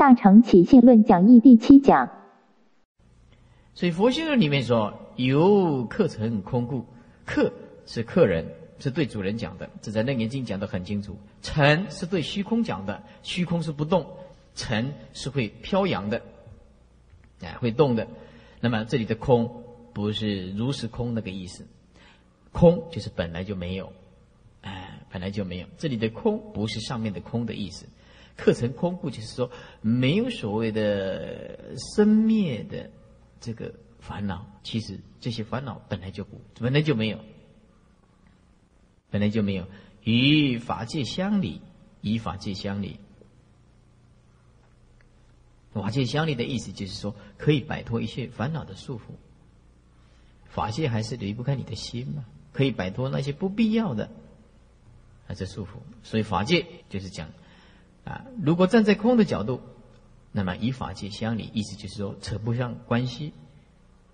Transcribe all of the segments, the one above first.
大乘起信论讲义第七讲。所以佛性论里面说，由客成空故，客是客人，是对主人讲的，这在楞严经讲的很清楚。尘是对虚空讲的，虚空是不动，尘是会飘扬的，哎，会动的。那么这里的空不是如实空那个意思，空就是本来就没有，哎，本来就没有。这里的空不是上面的空的意思，课程空故就是说没有所谓的生灭的这个烦恼。其实这些烦恼本来就不，本来就没有，本来就没有。与法界相离，与法界相离。法界相离的意思就是说，可以摆脱一切烦恼的束缚。法界还是离不开你的心嘛，可以摆脱那些不必要的啊这束缚。所以法界就是讲啊，如果站在空的角度，那么与法界相离，意思就是说扯不上关系，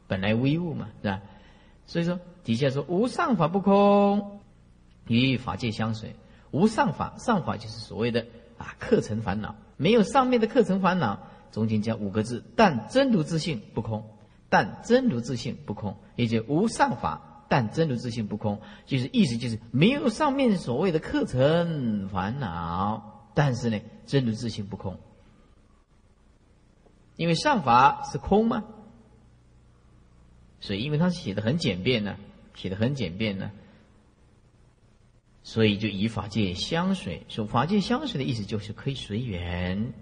本来无一物嘛，是吧？所以说底下说无上法不空，与法界相随。无上法，上法就是所谓的啊课程烦恼，没有上面的课程烦恼。中间加五个字，但真如自性不空，但真如自性不空，也就无上法，但真如自性不空，就是意思就是没有上面所谓的课程烦恼，但是呢，真如自性不空，因为上法是空嘛，所以因为他写的很简便呢，写的很简便呢，所以就以法界相随，说法界相随的意思就是可以随缘。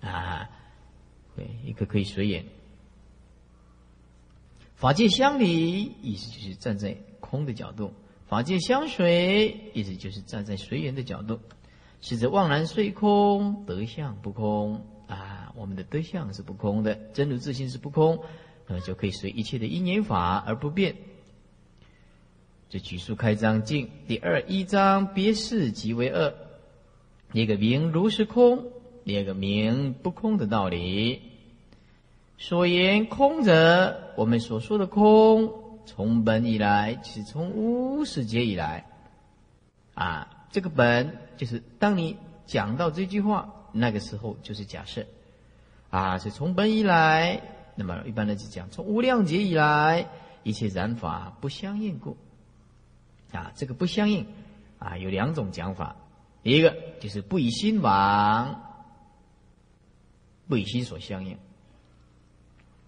啊。对，一个可以随缘，法界相离，意思就是站在空的角度；法界相随，意思就是站在随缘的角度。是指妄然虽空，德相不空啊！我们的德相是不空的，真如自性是不空，那么就可以随一切的因缘法而不变。这举书开章经第二一章，别事即为二，一个名如是空。第二个名不空的道理，所言空者，我们所说的空，从本以来，是从无始劫以来，啊，这个本就是当你讲到这句话，那个时候就是假设，啊，是从本以来，那么一般的就讲，从无量劫以来，一切染法不相应故，啊，这个不相应，啊，有两种讲法，一个就是不以心往。不以心所相应，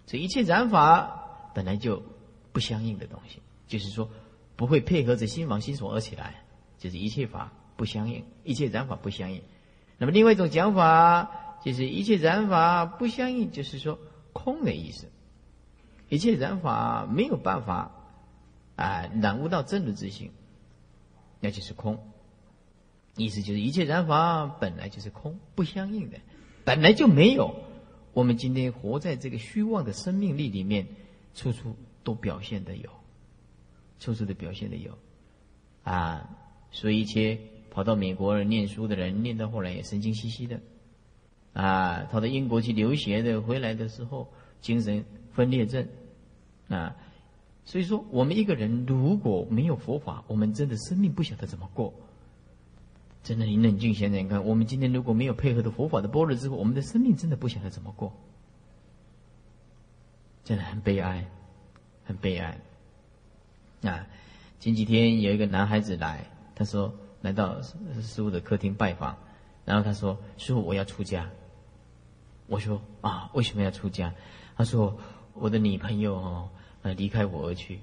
这一切染法本来就不相应的东西，就是说不会配合着心王心所而起来，就是一切法不相应，一切染法不相应。那么另外一种讲法，就是一切染法不相应，就是说空的意思，一切染法没有办法啊染悟到真如之性，那就是空。意思就是一切染法本来就是空，不相应的。本来就没有，我们今天活在这个虚妄的生命力里面，处处都表现的有，处处的表现的有，啊，所以一些跑到美国念书的人，念到后来也神经兮兮的，啊，跑到英国去留学的，回来的时候精神分裂症，啊，所以说我们一个人如果没有佛法，我们真的生命不晓得怎么过。真的，你冷静想想看，我们今天如果没有配合的佛法的般若之后，我们的生命真的不晓得怎么过，真的很悲哀，很悲哀。啊，前几天有一个男孩子来，他说来到师傅的客厅拜访，然后他说：“师傅，我要出家。”我说：“啊，为什么要出家？”他说：“我的女朋友哦，呃，离开我而去，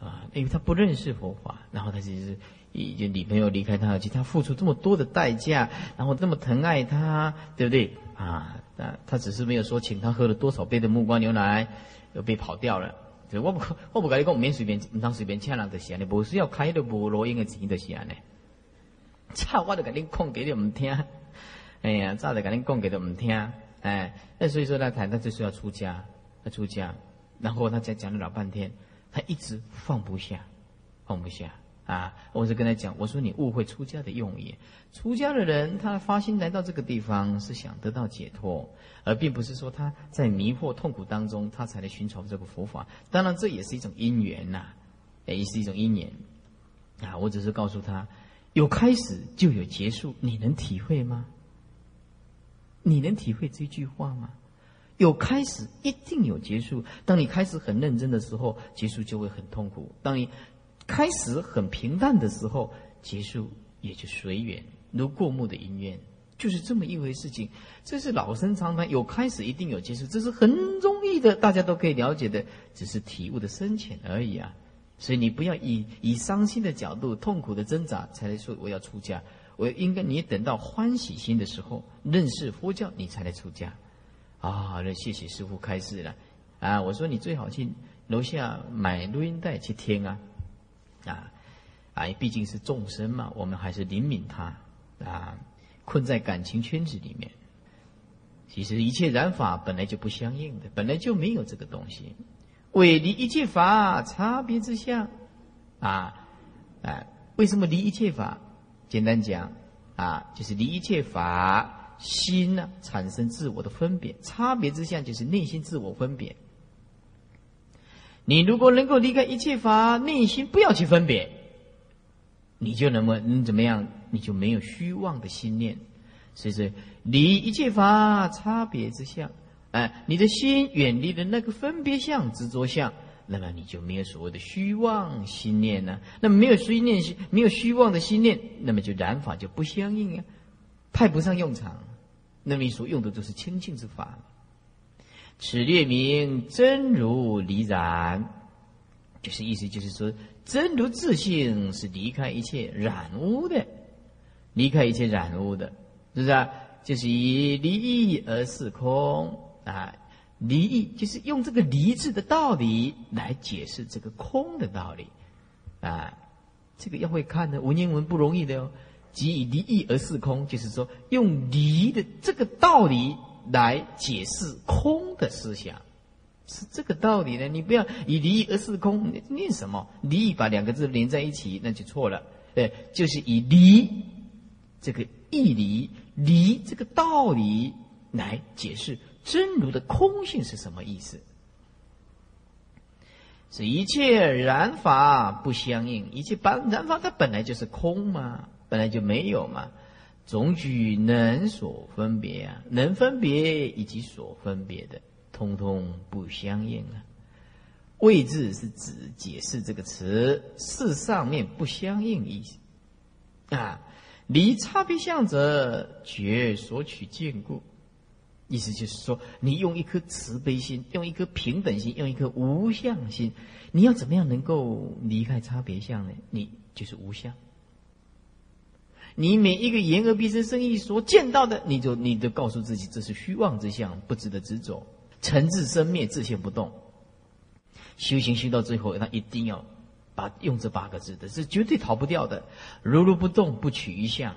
啊，因为他不认识佛法，然后他其实。”已经女朋友离开他，而去他付出这么多的代价，然后这么疼爱他，对不对啊？啊，他只是没有说请他喝了多少杯的木瓜牛奶，又被跑掉了。我不我不跟你讲，免随便唔当随便请人就是安尼，不需要开的无录音的钱就是安尼。操，我都跟你讲给你唔听，哎呀，早就跟你讲给你唔听，哎，那所以说呢，他他就是要出家，他出家，然后他再讲了老半天，他一直放不下，放不下。啊！我是跟他讲，我说你误会出家的用意。出家的人，他发心来到这个地方，是想得到解脱，而并不是说他在迷惑痛苦当中，他才来寻找这个佛法。当然，这也是一种因缘呐，也是一种因缘。啊，我只是告诉他，有开始就有结束，你能体会吗？你能体会这句话吗？有开始，一定有结束。当你开始很认真的时候，结束就会很痛苦；当你开始很平淡的时候，结束也就随缘，如过目的因缘，就是这么一回事情。这是老生常谈，有开始一定有结束，这是很容易的，大家都可以了解的，只是体悟的深浅而已啊。所以你不要以以伤心的角度、痛苦的挣扎才来说我要出家。我应该你等到欢喜心的时候，认识佛教，你才来出家。啊，那谢谢师傅开示了。啊，我说你最好去楼下买录音带去听。啊，啊，毕竟是众生嘛，我们还是怜悯他啊，困在感情圈子里面。其实一切染法本来就不相应的，本来就没有这个东西。为离一切法差别之相，啊，啊，为什么离一切法？简单讲，啊，就是离一切法心呢产生自我的分别，差别之相就是内心自我分别。你如果能够离开一切法，内心不要去分别，你就能么能怎么样？你就没有虚妄的心念，所以说离一切法差别之相。哎，你的心远离了那个分别相、执着相，那么你就没有所谓的虚妄心念呢。那么没有虚念心，没有虚妄的心念，那么就染法就不相应啊，派不上用场。那么你所用的都是清净之法。此列名真如离染，就是意思就是说，真如自性是离开一切染污的，离开一切染污的，是不是啊？就是以离异而是空。啊，离异就是用这个“离”字的道理来解释这个空的道理，啊，这个要会看的文言文不容易的哦。即以离异而是空，就是说用离的这个道理来解释空的思想，是这个道理呢。你不要以离而是空，念什么？离把两个字连在一起，那就错了。对，就是以离这个义离离这个道理来解释。真如的空性是什么意思？是一切染法不相应，一切本染法它本来就是空嘛，本来就没有嘛。总举能所分别啊，能分别以及所分别的，通通不相应啊。位置是指解释这个词，是上面不相应意思啊。离差别相者，觉所取见故。意思就是说，你用一颗慈悲心，用一颗平等心，用一颗无相心，你要怎么样能够离开差别相呢？你就是无相。你每一个言而必生生意所见到的，你就你就告诉自己，这是虚妄之相，不值得执着。尘自生灭，自现不动。修行修到最后，他一定要把用这八个字的，是绝对逃不掉的。如如不动，不取一相。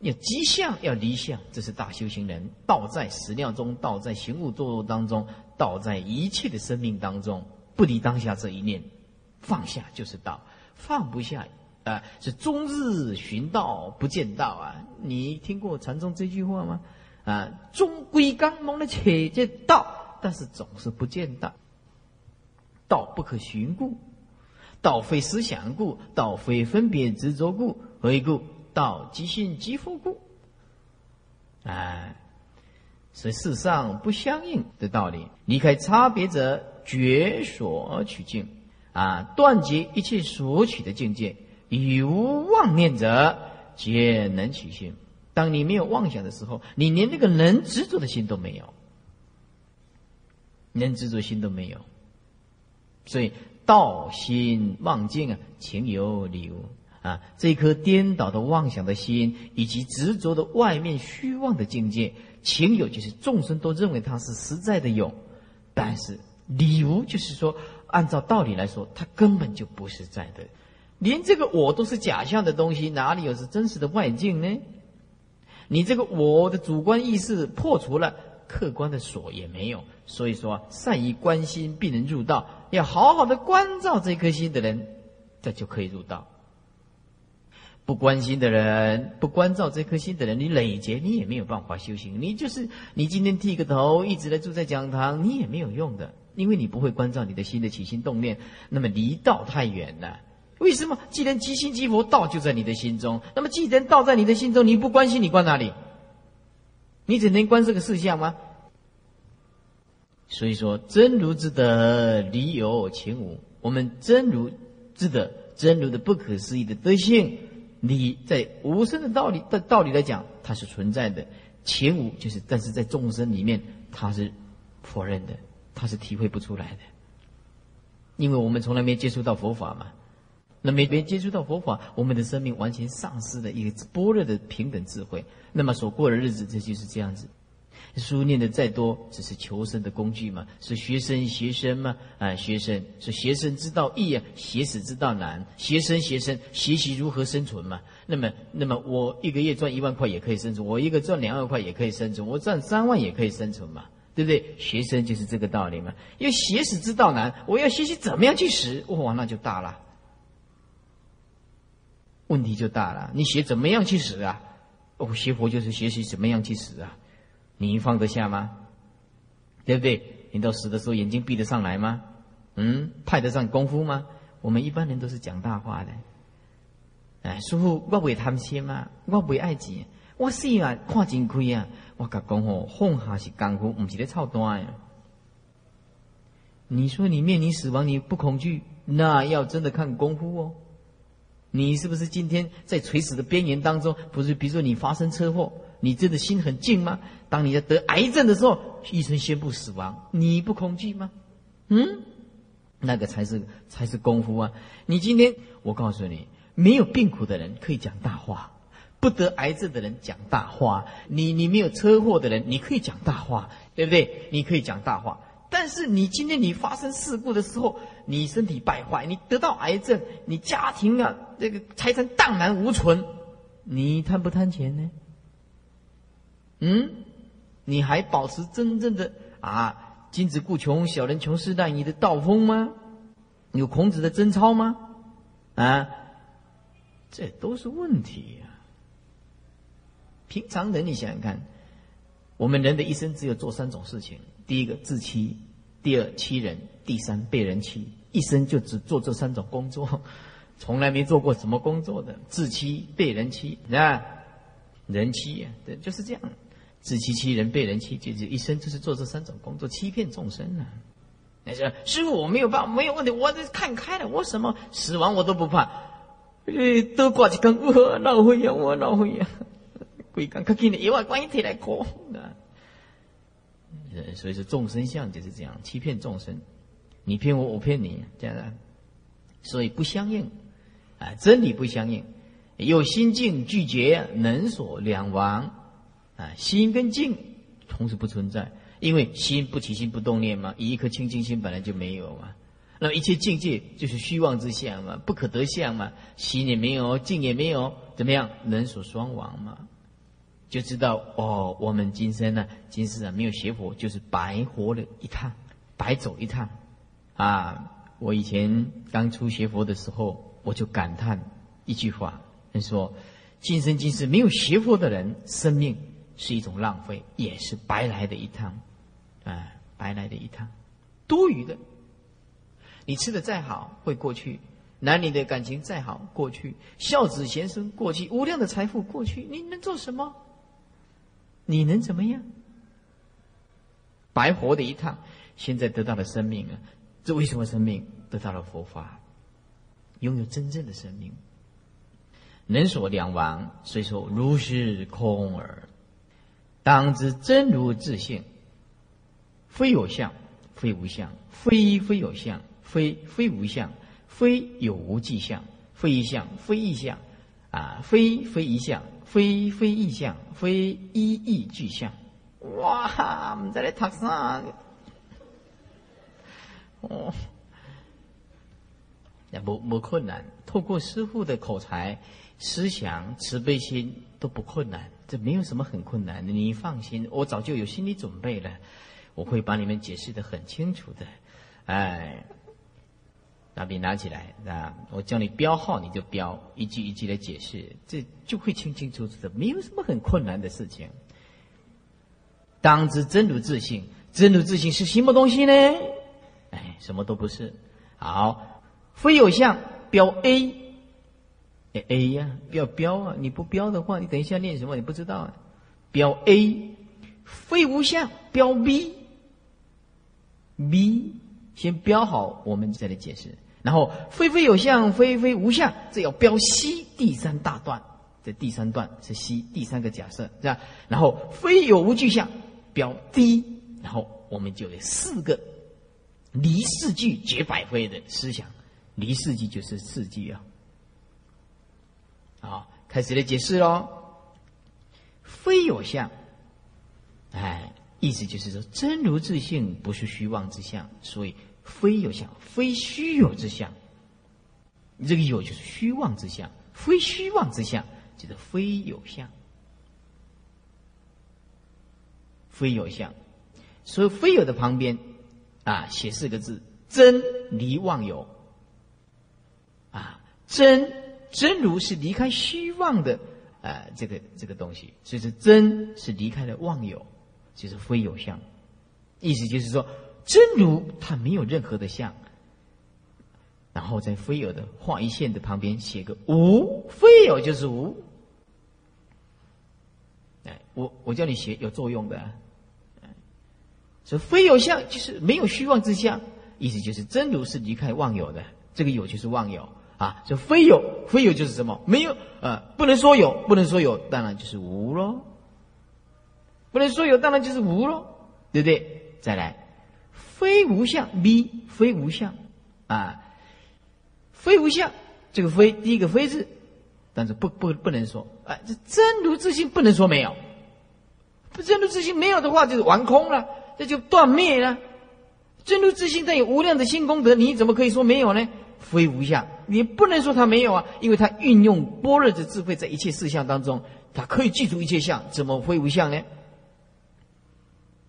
要即相，要离相，这是大修行人。道在始料中，道在行物作作当中，道在一切的生命当中，不离当下这一念，放下就是道，放不下啊，是终日寻道不见道啊！你听过禅宗这句话吗？啊，终归刚猛的且见道，但是总是不见道。道不可寻故，道非思想故，道非分别执着故，何以故？道即性即复故，哎，是世上不相应的道理。离开差别者，绝所取境啊，断绝一切所取的境界。以无妄念者，皆能取性。当你没有妄想的时候，你连那个能执着的心都没有，能执着心都没有。所以道心妄境啊，情有理无。啊，这颗颠倒的妄想的心，以及执着的外面虚妄的境界，情有就是众生都认为它是实在的有，但是理无就是说，按照道理来说，它根本就不是在的，连这个我都是假象的东西，哪里有是真实的外境呢？你这个我的主观意识破除了，客观的锁也没有。所以说，善于关心并能入道，要好好的关照这颗心的人，这就可以入道。不关心的人，不关照这颗心的人，你累劫你也没有办法修行。你就是你今天剃个头，一直来住在讲堂，你也没有用的，因为你不会关照你的心的起心动念。那么离道太远了。为什么？既然即心即佛，道就在你的心中。那么既然道在你的心中，你不关心，你关哪里？你只能观这个事相吗？所以说，真如之德，理有情无。我们真如之德，真如的不可思议的德性，你在无声的道理的道理来讲，它是存在的；情无就是，但是在众生里面，它是否认的，它是体会不出来的。因为我们从来没接触到佛法嘛，那没没接触到佛法，我们的生命完全丧失了一个般若的平等智慧。那么所过的日子，这就是这样子。书念的再多，只是求生的工具嘛，是学生学生嘛，啊，学生是学生之道易啊，学死之道难。学生学生学习如何生存嘛？那么，那么我一个月赚一万块也可以生存，我一个赚两万块也可以生存，我赚三万也可以生存嘛？对不对？学生就是这个道理嘛。因为学死之道难，我要学习怎么样去死，哇，那就大了，问题就大了。你学怎么样去死啊？哦，学佛就是学习怎么样去死啊？你放得下吗？对不对？你到死的时候眼睛闭得上来吗？嗯，派得上功夫吗？我们一般人都是讲大话的。哎，师傅，我会贪心嘛，我会爱钱，我死啊看真亏啊！我甲讲吼，放下是功夫，不是咧操蛋呀。你说你面临死亡你不恐惧，那要真的看功夫哦。你是不是今天在垂死的边缘当中？不是，比如说你发生车祸。你真的心很静吗？当你在得癌症的时候，医生宣布死亡，你不恐惧吗？嗯，那个才是才是功夫啊！你今天，我告诉你，没有病苦的人可以讲大话，不得癌症的人讲大话，你你没有车祸的人，你可以讲大话，对不对？你可以讲大话，但是你今天你发生事故的时候，你身体败坏，你得到癌症，你家庭啊这个财产荡然无存，你贪不贪钱呢？嗯，你还保持真正的啊“君子固穷，小人穷时代”你的道风吗？有孔子的贞操吗？啊，这都是问题呀。平常人，你想想看，我们人的一生只有做三种事情：第一个自欺，第二欺人，第三被人欺。一生就只做这三种工作，从来没做过什么工作的自欺、被人欺啊，人欺，对，就是这样。自欺欺人，被人欺，就是一生就是做这三种工作，欺骗众生呢。你说师傅，我没有办法，没有问题，我这看开了，我什么死亡我都不怕。诶，多挂一根，我老会呀，我老会呀，鬼讲可紧的，一万观音提来哭。所以说众生相就是这样，欺骗众生，你骗我，我骗你，这样的，所以不相应啊，真理不相应，有心境拒绝，能所两亡。啊，心跟静同时不存在，因为心不起心不动念嘛，以一颗清净心本来就没有嘛。那么一切境界就是虚妄之相嘛，不可得相嘛，心也没有，静也没有，怎么样？能所双亡嘛，就知道哦，我们今生呢，今世啊，没有学佛，就是白活了一趟，白走一趟。啊，我以前刚出学佛的时候，我就感叹一句话，他说：今生今世没有学佛的人，生命。是一种浪费，也是白来的一趟，啊，白来的一趟，多余的。你吃的再好会过去，男女的感情再好过去，孝子贤孙过去，无量的财富过去，你能做什么？你能怎么样？白活的一趟，现在得到了生命啊！这为什么生命得到了佛法？拥有真正的生命，能所两亡，虽说如是空耳。当知真如自性，非有相，非无相，非非有相，非非无相，非有无迹象，非一相，非异相，啊，非非一相，非非意象，非一意具象。哇，我们再来读啥？哦，那不不困难，透过师傅的口才、思想、慈悲心都不困难。这没有什么很困难的，你放心，我早就有心理准备了，我会把你们解释的很清楚的。哎，拿笔拿起来啊，我叫你标号你就标，一句一句的解释，这就会清清楚楚的，没有什么很困难的事情。当知真如自性，真如自性是什么东西呢？哎，什么都不是。好，非有相，标 A。哎 A 呀，不要标啊！你不标的话，你等一下念什么？你不知道啊。标 A，非无相标 B，B 先标好，我们再来解释。然后非非有相，非非无相，这要标西第三大段。这第三段是西第三个假设，是吧？然后非有无具象标 D，然后我们就有四个离四句绝百非的思想。离四句就是四句啊。好，开始来解释喽。非有相，哎，意思就是说真如自性不是虚妄之相，所以非有相，非虚有之相。你这个有就是虚妄之相，非虚妄之相就是非有相，非有相。所以非有的旁边啊，写四个字：真离妄有。啊，真。真如是离开虚妄的，呃，这个这个东西，所以说真是离开了妄有，就是非有相。意思就是说，真如它没有任何的相，然后在非有的画一线的旁边写个无，非有就是无。哎，我我叫你写有作用的，所以非有相就是没有虚妄之相，意思就是真如是离开妄有的，这个有就是妄有。啊，就非有，非有就是什么？没有，呃，不能说有，不能说有，当然就是无喽。不能说有，当然就是无喽，对不对？再来，非无相，b 非无相，啊，非无相，这个非第一个非字，但是不不不能说，啊，这真如自性不能说没有，不真如自性没有的话，就是完空了，这就断灭了。真如自性带有无量的新功德，你怎么可以说没有呢？非无相，你不能说它没有啊，因为它运用般若的智慧在一切事项当中，它可以记住一切相，怎么非无相呢？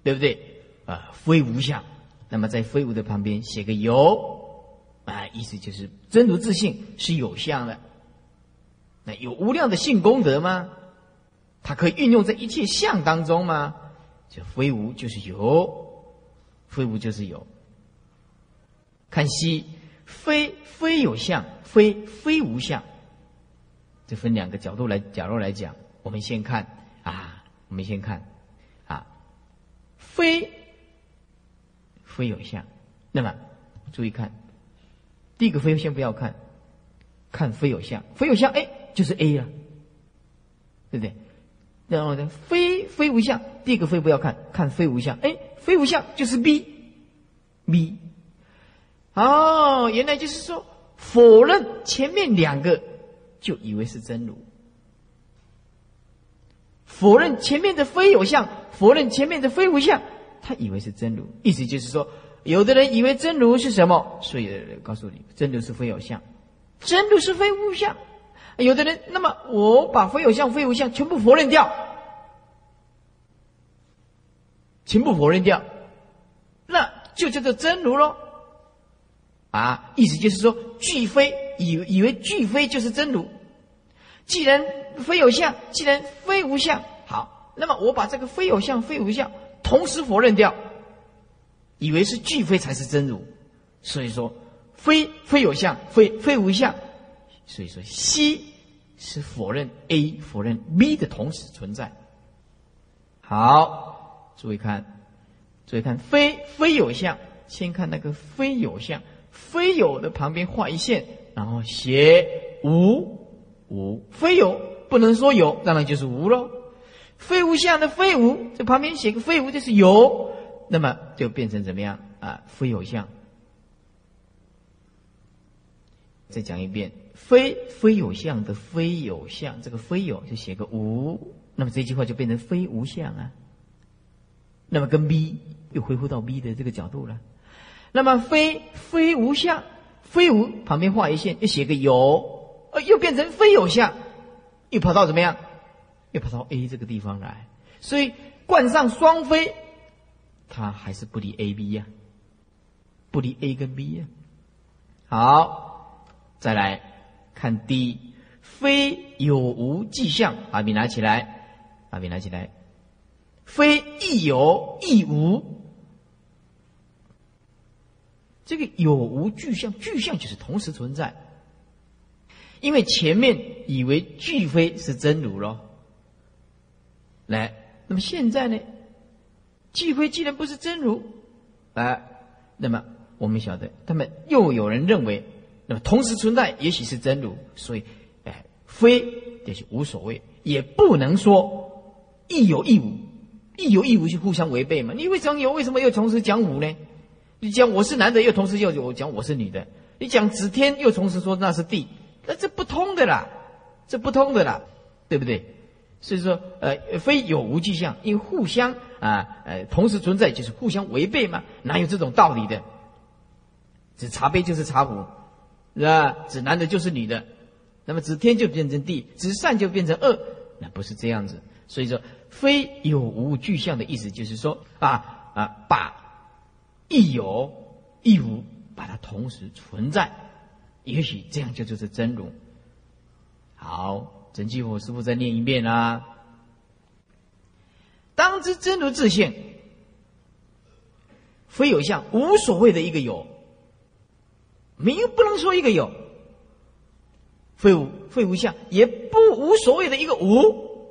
对不对？啊，非无相，那么在非无的旁边写个有，啊，意思就是真如自性是有相的，那有无量的性功德吗？它可以运用在一切相当中吗？就非无就是有，非无就是有。看西。非非有相，非非无相，这分两个角度来角度来讲。我们先看啊，我们先看，非非有相。那么注意看，第一个非先不要看，看非有相，非有相，哎，就是 A 了，对不对？然后呢，非非无相，第一个非不要看，看非无相，哎，非无相就是 B，B。哦，原来就是说否认前面两个，就以为是真如；否认前面的非有相，否认前面的非无相，他以为是真如。意思就是说，有的人以为真如是什么，所以告诉你，真如是非有相，真如是非无相。有的人，那么我把非有相、非无相全部否认掉，全部否认掉，那就叫做真如喽。啊，意思就是说，俱非以以为俱非就是真如。既然非有相，既然非无相，好，那么我把这个非有相、非无相同时否认掉，以为是俱非才是真如。所以说，非非有相，非非无相。所以说，C 是否认 A，否认 B 的同时存在。好，注意看，注意看，非非有相，先看那个非有相。非有的旁边画一线，然后写无无非有不能说有，当然就是无喽。非无相的非无，这旁边写个非无就是有，那么就变成怎么样啊？非有相。再讲一遍，非非有相的非有相，这个非有就写个无，那么这句话就变成非无相啊。那么跟 B 又恢复到 B 的这个角度了。那么非非无相，非无旁边画一线，又写个有，呃，又变成非有相，又跑到怎么样？又跑到 A 这个地方来，所以冠上双非，它还是不离 A、B 呀，不离 A 跟 B 呀。好，再来看 D，非有无迹象，把笔拿起来，把笔拿起来，非亦有亦无。这个有无具象，具象就是同时存在。因为前面以为具非是真如咯。来，那么现在呢，聚非既然不是真如，啊，那么我们晓得，他们又有人认为，那么同时存在也许是真如，所以，哎，非就是无所谓，也不能说亦有亦无，亦有亦无是互相违背嘛？你为什么有？为什么又同时讲无呢？你讲我是男的，又同时又我讲我是女的；你讲指天，又同时说那是地，那这不通的啦，这不通的啦，对不对？所以说，呃，非有无具象，因为互相啊，呃，同时存在就是互相违背嘛，哪有这种道理的？指茶杯就是茶壶，是吧？指男的就是女的，那么指天就变成地，指善就变成恶，那不是这样子。所以说，非有无具象的意思就是说，啊啊，把亦有亦无，把它同时存在，也许这样就就是真如。好。真句我师傅再念一遍啊！当知真如自性，非有相，无所谓的一个有，没有不能说一个有，非无非无相，也不无所谓的一个无。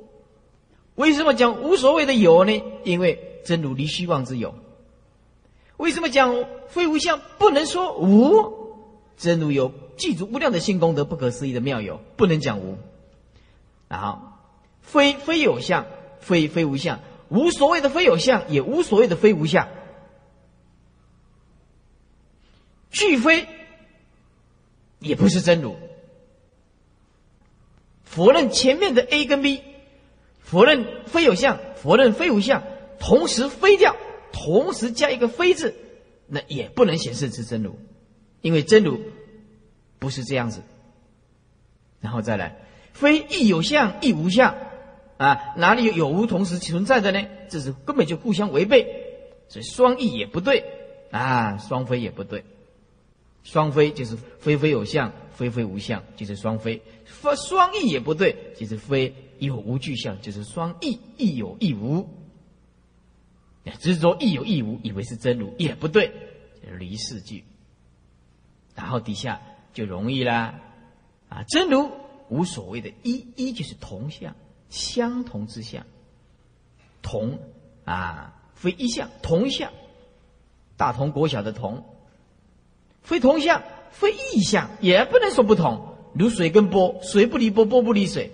为什么讲无所谓的有呢？因为真如离虚妄之有。为什么讲非无相不能说无？真如有具足无量的性功德，不可思议的妙有，不能讲无。然后，非非有相，非非无相，无所谓的非有相，也无所谓的非无相。俱非，也不是真如。否认前面的 A 跟 B，否认非有相，否认非无相，同时非掉，同时加一个非字，那也不能显示是真如，因为真如不是这样子。然后再来。非亦有相亦无相，啊，哪里有有无同时存在的呢？这是根本就互相违背，所以双异也不对，啊，双非也不对，双非就是非非有相，非非无相，就是双非；非双异也不对，就是非有无具象，就是双异，亦有亦无。只是说亦有亦无，以为是真如也不对，离世句，然后底下就容易啦，啊，真如。无所谓的一，一就是同相，相同之相，同啊，非一相，同相，大同国小的同，非同相，非异相，也不能说不同。如水跟波，水不离波，波不离水，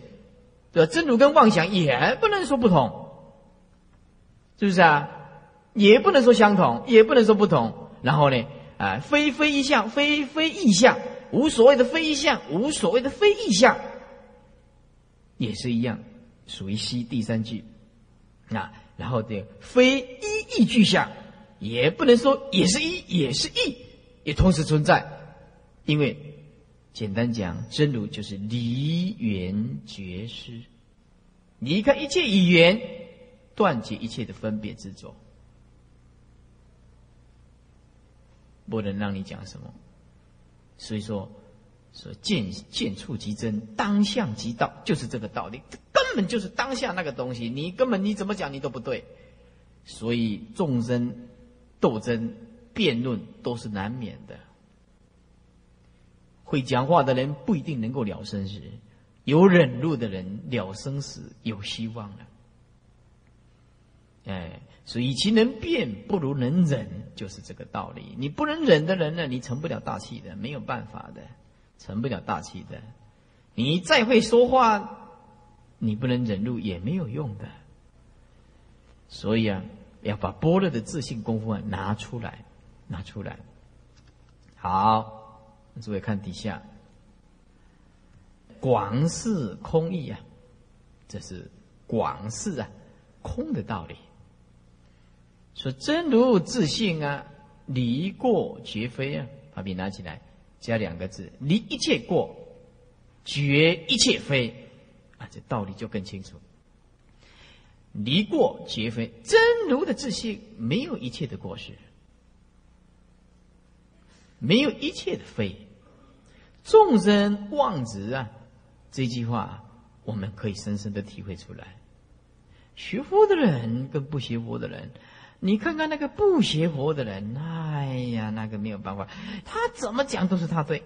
对吧？真如跟妄想也不能说不同，是不是啊？也不能说相同，也不能说不同。然后呢，啊，非非意象，非非异象。无所谓的非意象，无所谓的非异象，也是一样，属于西第三句。啊，然后的非一异具象，也不能说也是一，也是异，也同时存在。因为简单讲，真如就是离缘绝失，离开一切语言，断绝一切的分别执着，不能让你讲什么。所以说，说见见处即真，当相即道，就是这个道理，根本就是当下那个东西。你根本你怎么讲你都不对。所以众生斗争、辩论都是难免的。会讲话的人不一定能够了生死，有忍辱的人了生死有希望了。哎。所以，其能变，不如能忍，就是这个道理。你不能忍的人呢，你成不了大器的，没有办法的，成不了大器的。你再会说话，你不能忍辱也没有用的。所以啊，要把般若的自信功夫啊拿出来，拿出来。好，诸位看底下，广视空义啊，这是广视啊空的道理。说真如自性啊，离过绝非啊，把笔拿起来，加两个字，离一切过，绝一切非，啊，这道理就更清楚。离过绝非，真如的自性没有一切的过失，没有一切的非。众生妄执啊，这句话我们可以深深的体会出来。学佛的人跟不学佛的人。你看看那个不学佛的人，哎呀，那个没有办法，他怎么讲都是他对，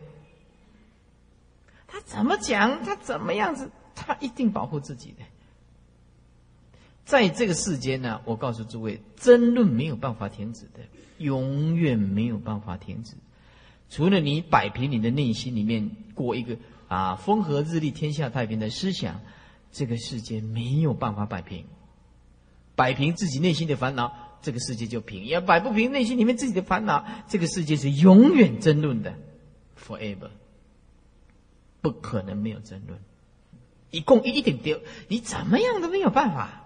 他怎么讲，他怎么样子，他一定保护自己的。在这个世间呢，我告诉诸位，争论没有办法停止的，永远没有办法停止。除了你摆平你的内心里面过一个啊风和日丽、天下太平的思想，这个世界没有办法摆平。摆平自己内心的烦恼，这个世界就平；要摆不平内心里面自己的烦恼，这个世界是永远争论的，forever，不可能没有争论。一共一点丢，你怎么样都没有办法。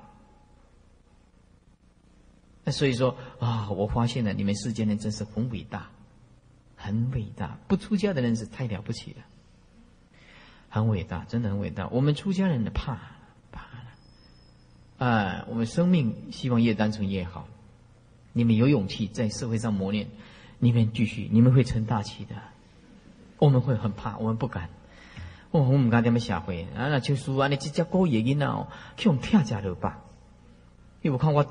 那所以说啊，我发现了你们世间人真是很伟大，很伟大。不出家的人是太了不起了，很伟大，真的很伟大。我们出家人的怕怕了，啊，我们生命希望越单纯越好。你们有勇气在社会上磨练，你们继续，你们会成大器的。我们会很怕，我们不敢。我我唔敢点么社会，啊那就输啊！你这只狗野囡哦，去用跳家了吧？因为我看我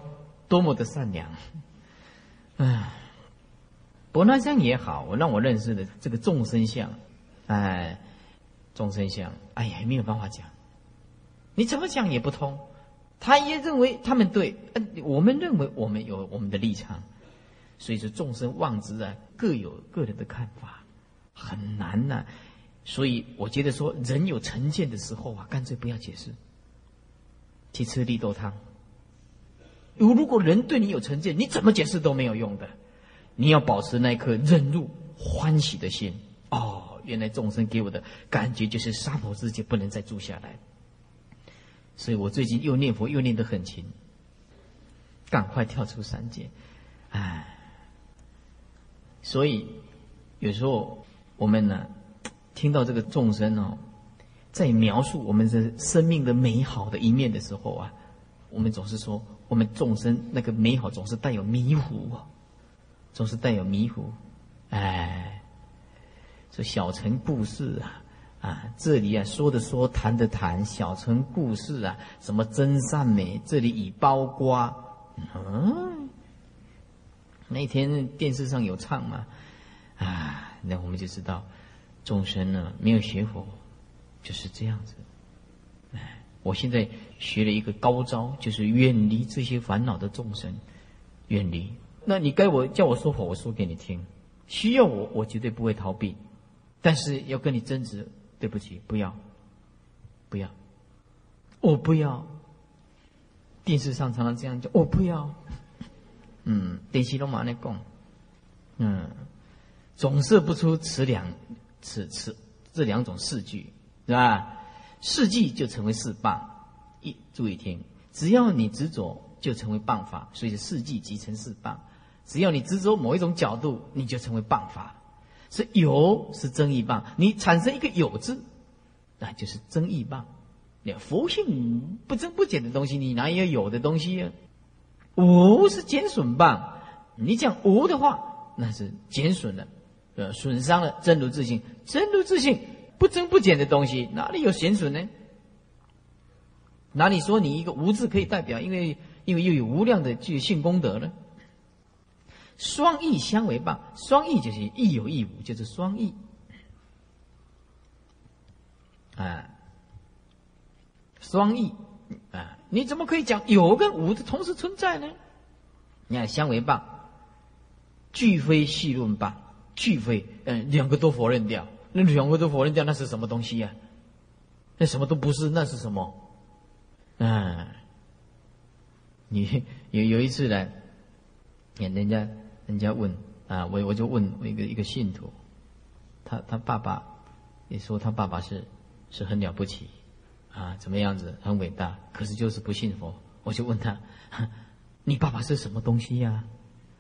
多么的善良，唉，伯南香也好，我让我认识的这个众生相，哎，众生相，哎呀，没有办法讲，你怎么讲也不通。他也认为他们对，嗯，我们认为我们有我们的立场，所以说众生望之啊，各有个人的看法，很难呐。所以我觉得说，人有成见的时候啊，干脆不要解释，去吃绿豆汤。如如果人对你有成见，你怎么解释都没有用的。你要保持那颗忍辱欢喜的心。哦，原来众生给我的感觉就是沙婆世界不能再住下来。所以我最近又念佛又念得很勤，赶快跳出三界。唉，所以有时候我们呢。听到这个众生哦，在描述我们的生命的美好的一面的时候啊，我们总是说，我们众生那个美好总是带有迷糊啊，总是带有迷糊。哎，这小城故事啊，啊，这里啊说的说，谈的谈，小城故事啊，什么真善美，这里已包括。嗯，那天电视上有唱嘛，啊，那我们就知道。众生呢，没有学佛，就是这样子。哎，我现在学了一个高招，就是远离这些烦恼的众生，远离。那你该我叫我说佛，我说给你听。需要我，我绝对不会逃避。但是要跟你争执，对不起，不要，不要，我不要。电视上常常这样讲，我不要。嗯，电视都马那讲，嗯，总是不出此两。此此这两种四句是吧？四句就成为四棒。一注意听，只要你执着，就成为棒法。所以四句即成四棒。只要你执着某一种角度，你就成为棒法。是有是争议谤，你产生一个有字，那就是争议谤。你佛性不增不减的东西，你哪有有的东西啊？无是减损谤，你讲无的话，那是减损了。呃，损伤了真如自性，真如自性不增不减的东西，哪里有减损呢？哪里说你一个无字可以代表？因为因为又有无量的具性功德呢？双义相为棒，双义就是亦有亦无，就是双义。啊，双义啊，你怎么可以讲有跟无的同时存在呢？你看相为棒，俱非细论棒。俱非，嗯，两个都否认掉，那两个都否认掉，那是什么东西呀？那什么都不是，那是什么？嗯，你有有一次呢，人家人家问啊，我我就问一个一个信徒，他他爸爸你说他爸爸是是很了不起啊，怎么样子很伟大，可是就是不信佛。我就问他，你爸爸是什么东西呀？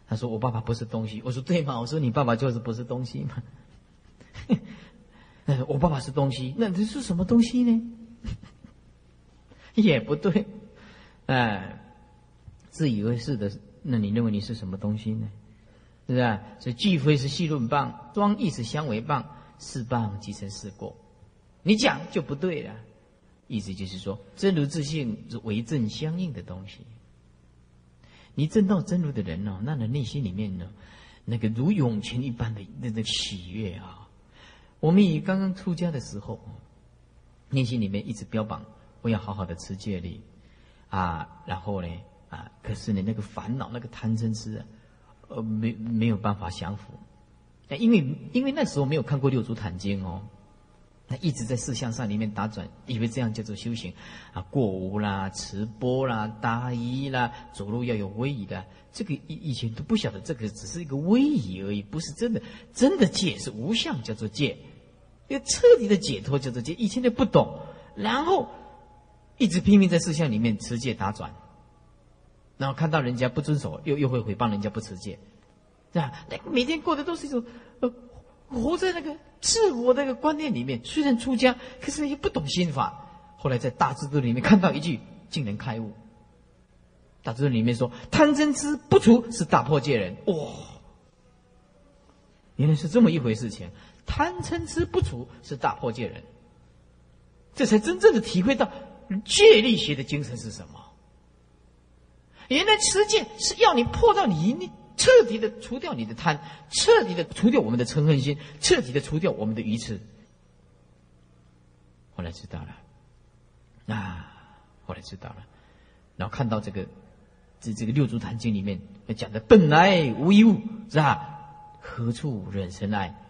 他说：“我爸爸不是东西。”我说：“对吗？”我说：“你爸爸就是不是东西吗？” 我爸爸是东西，那这是什么东西呢？也不对，哎，自以为是的，那你认为你是什么东西呢？是不是？所以聚非是细论棒，庄意是相为棒，四棒即成四过。你讲就不对了，意思就是说，真如自性是为正相应的东西。你正到真如的人哦，那你内心里面呢，那个如涌泉一般的那个喜悦啊！我们以刚刚出家的时候，内心里面一直标榜我要好好的持戒律，啊，然后呢啊，可是呢那个烦恼那个贪嗔痴啊，呃没没有办法降服，因为因为那时候没有看过六祖坛经哦。那一直在四向上里面打转，以为这样叫做修行啊，过午啦、持钵啦、搭衣啦，走路要有威仪的。这个以以前都不晓得，这个只是一个威仪而已，不是真的。真的戒是无相，叫做戒，要彻底的解脱叫做戒。以前都不懂，然后一直拼命在四向里面持戒打转，然后看到人家不遵守，又又会诽谤人家不持戒，对吧？那每天过的都是一种呃。活在那个自我那个观念里面，虽然出家，可是也不懂心法。后来在大智度里面看到一句，竟然开悟。大智度里面说：“贪嗔痴不除是大破戒人。”哇，原来是这么一回事情。贪嗔痴不除是大破戒人，这才真正的体会到戒律学的精神是什么。原来持戒是要你破到你你。彻底的除掉你的贪，彻底的除掉我们的嗔恨心，彻底的除掉我们的愚痴。后来知道了，啊，后来知道了，然后看到这个，这这个六祖坛经里面讲的本来无一物，是吧？何处惹尘埃？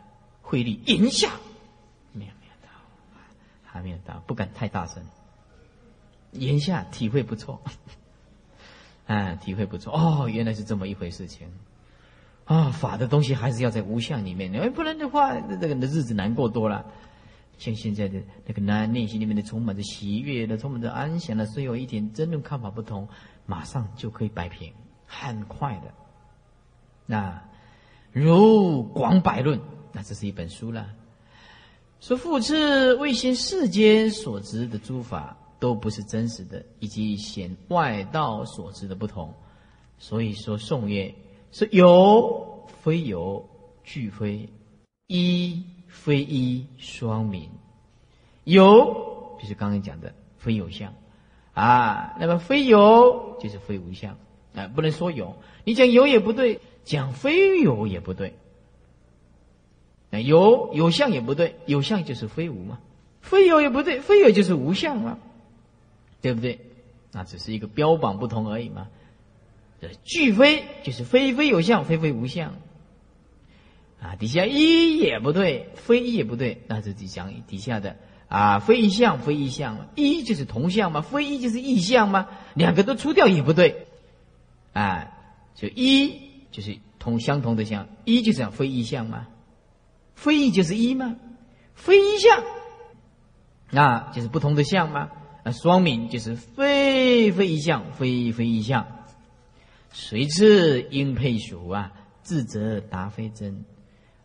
慧力言下，没有没有到，还没有到，不敢太大声。言下体会不错。啊，体会不错哦，原来是这么一回事情，啊，法的东西还是要在无相里面，哎，不然的话，这个的日子难过多了。像现在的那个内内心里面的充满着喜悦的，充满着安详的，虽有一点真正看法不同，马上就可以摆平，很快的。那如广百论，那这是一本书了，说复次为现世间所执的诸法。都不是真实的，以及显外道所知的不同，所以说颂曰：是有非有，俱非一非一，双名。有就是刚刚讲的非有相啊，那么非有就是非无相啊，不能说有，你讲有也不对，讲非有也不对。那有有相也不对，有相就是非无嘛，非有也不对，非有就是无相嘛。对不对？那只是一个标榜不同而已嘛。这俱非就是非非有相，非非无相。啊，底下一也不对，非一也不对，那是底讲底下的啊，非一相，非一相，一就是同相嘛，非一就是异相嘛，两个都出掉也不对。啊，就一就是同相同的相，一就是讲非一相嘛，非一就是一嘛，非一相，那就是不同的相嘛。那双名就是非非一相，非非一相，随次应配属啊，智则达非真，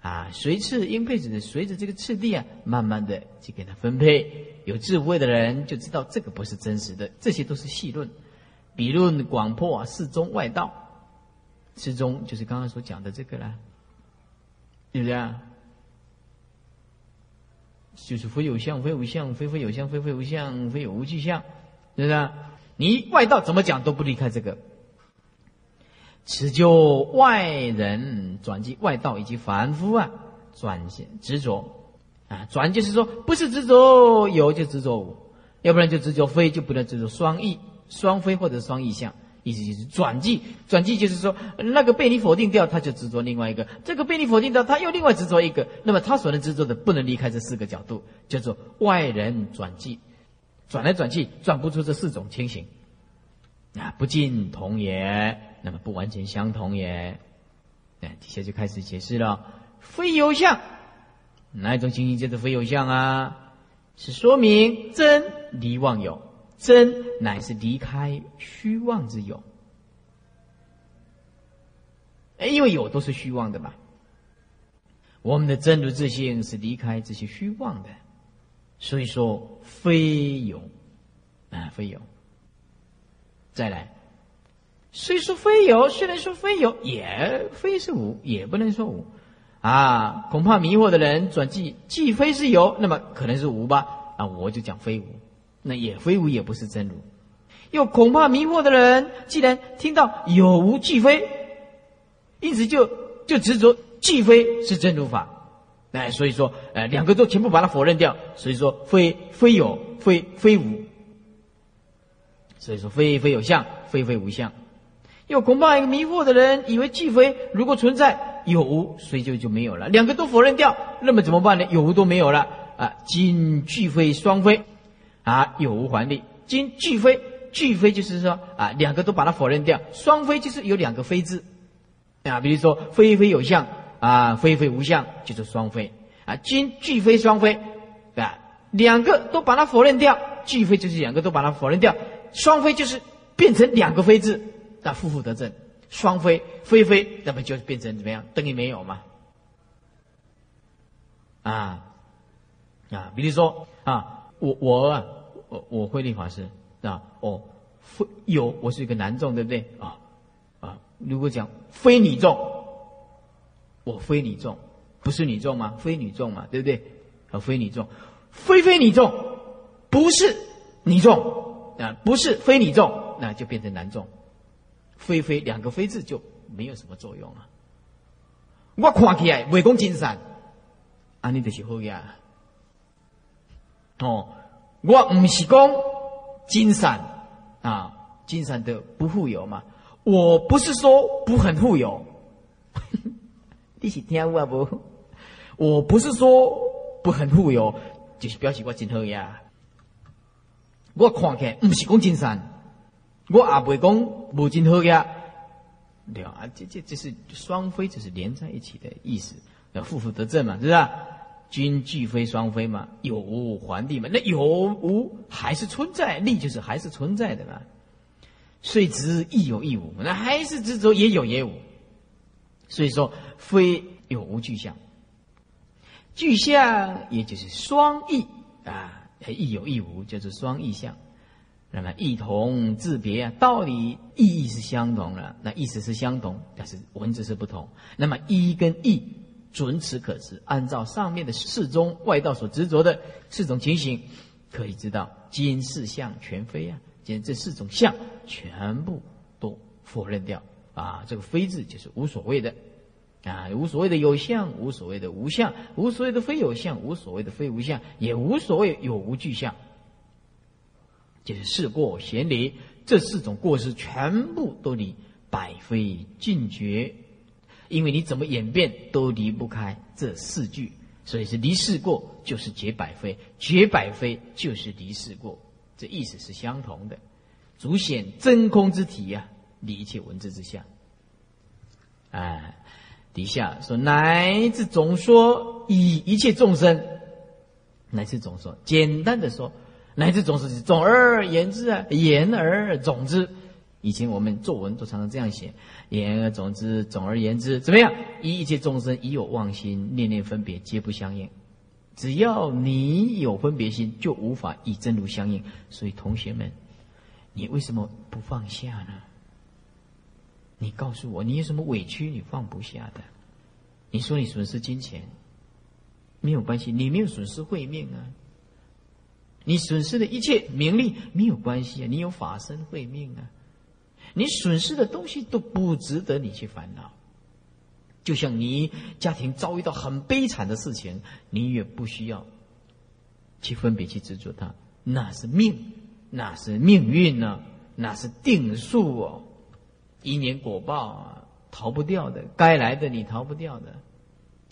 啊，随次应配指的随着这个次第啊，慢慢的去给他分配。有智慧的人就知道这个不是真实的，这些都是细论，比论广破啊四中外道，四中就是刚刚所讲的这个啦，对不对啊？就是非有相，非无相，非非有相，非非无相，非有无具相，是不是？你外道怎么讲都不离开这个。此就外人转机外道以及凡夫啊，转现执着啊，转就是说不是执着有就执着无，要不然就执着非，就不能执着双义、双非或者双义相。意思就是转记，转记就是说，那个被你否定掉，他就执着另外一个；这个被你否定掉，他又另外执着一个。那么他所能执着的，不能离开这四个角度，叫做外人转记，转来转去，转不出这四种情形。啊，不尽同也，那么不完全相同也。哎，底下就开始解释了，非有相，哪一种情形叫做非有相啊？是说明真离妄有。真乃是离开虚妄之有，哎，因为有都是虚妄的嘛。我们的真如自性是离开这些虚妄的，所以说非有啊，非有。再来，虽说非有，虽然说非有，也非是无，也不能说无啊。恐怕迷惑的人转记，既非是有，那么可能是无吧？啊，我就讲非无。那也非无也不是真如，又恐怕迷惑的人，既然听到有无即非，因此就就执着即非是真如法，哎，所以说，呃，两个都全部把它否认掉，所以说非非有非非无，所以说非非有相，非非无相。又恐怕一个迷惑的人以为既非如果存在有无，所以就就没有了。两个都否认掉，那么怎么办呢？有无都没有了啊！今俱非双非啊，有无还立。今俱非，俱非就是说啊，两个都把它否认掉。双非就是有两个非字啊，比如说非非有相啊，非非无相就是双非啊。今俱非双非啊，两个都把它否认掉。俱非就是两个都把它否认掉，双非就是变成两个非字。那负负得正，双非非非，那么就变成怎么样？等于没有嘛？啊啊，比如说啊，我我，我我慧立法师啊，哦，非有我是一个男众，对不对？啊啊，如果讲非女众，我非女众，不是女众吗？非女众嘛，对不对？啊，非女众，非非女众，不是女众啊，不是非女众，那就变成男众。非非两个非字就没有什么作用了。我看起来未讲金山，安尼就是好呀。哦，我唔是讲金山啊，金山的不富有嘛。我不是说不很富有，你是听我不？我不是说不很富有，就是表示我真好呀。我看起来唔是讲金山。我也不会讲无尽好呀，对啊，这这这是双飞，这是连在一起的意思，要负负得正嘛，是不是？均俱非双非嘛，有无还立嘛，那有无还是存在，立就是还是存在的嘛。虽执亦有亦无，那还是执着也有也无。所以说，非有无具象，具象也就是双义啊，亦有亦无，就是双义相。那么异同自别啊，道理意义是相同的，那意思是相同，但是文字是不同。那么一跟异准此可知，按照上面的四中外道所执着的四种情形，可以知道今四相全非啊，今这四种相全部都否认掉啊，这个非字就是无所谓的啊，无所谓的有相，无所谓的无相，无所谓的非有相，无所谓的非无相，也无所谓有无具相。就是事过嫌离，这四种过失全部都离百非尽绝，因为你怎么演变都离不开这四句，所以是离世过就是绝百非，绝百非就是离世过，这意思是相同的，足显真空之体呀，离一切文字之下。哎，底下说乃至总说以一切众生，乃至总说，简单的说。乃至总是总而言之啊，言而总之。以前我们作文都常常这样写：言而总之，总而言之，怎么样？一切众生已有妄心，念念分别，皆不相应。只要你有分别心，就无法以真如相应。所以，同学们，你为什么不放下呢？你告诉我，你有什么委屈你放不下的？你说你损失金钱，没有关系，你没有损失慧命啊。你损失的一切名利没有关系啊，你有法身慧命啊，你损失的东西都不值得你去烦恼。就像你家庭遭遇到很悲惨的事情，你也不需要去分别去执着它，那是命，那是命运呢，那是定数哦，因缘果报啊，逃不掉的，该来的你逃不掉的，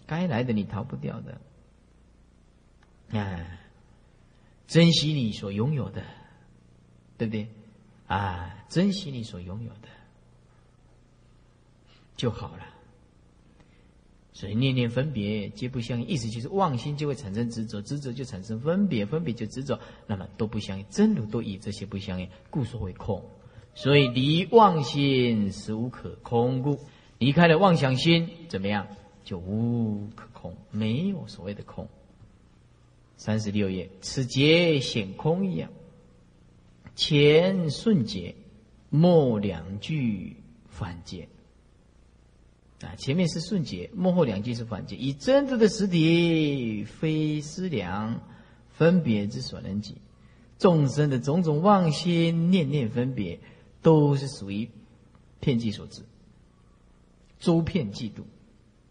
该来的你逃不掉的，哎。珍惜你所拥有的，对不对？啊，珍惜你所拥有的就好了。所以念念分别皆不相应，意思就是妄心就会产生执着，执着就产生分别，分别就执着，那么都不相应。真如都以这些不相应，故说为空。所以离妄心是无可空故，离开了妄想心，怎么样就无可空，没有所谓的空。三十六页，此劫显空一样，前顺劫，末两句反劫。啊，前面是顺劫，幕后两句是反劫。以真正的实体，非思量分别之所能及。众生的种种妄心、念念分别，都是属于骗计所致。周骗嫉妒，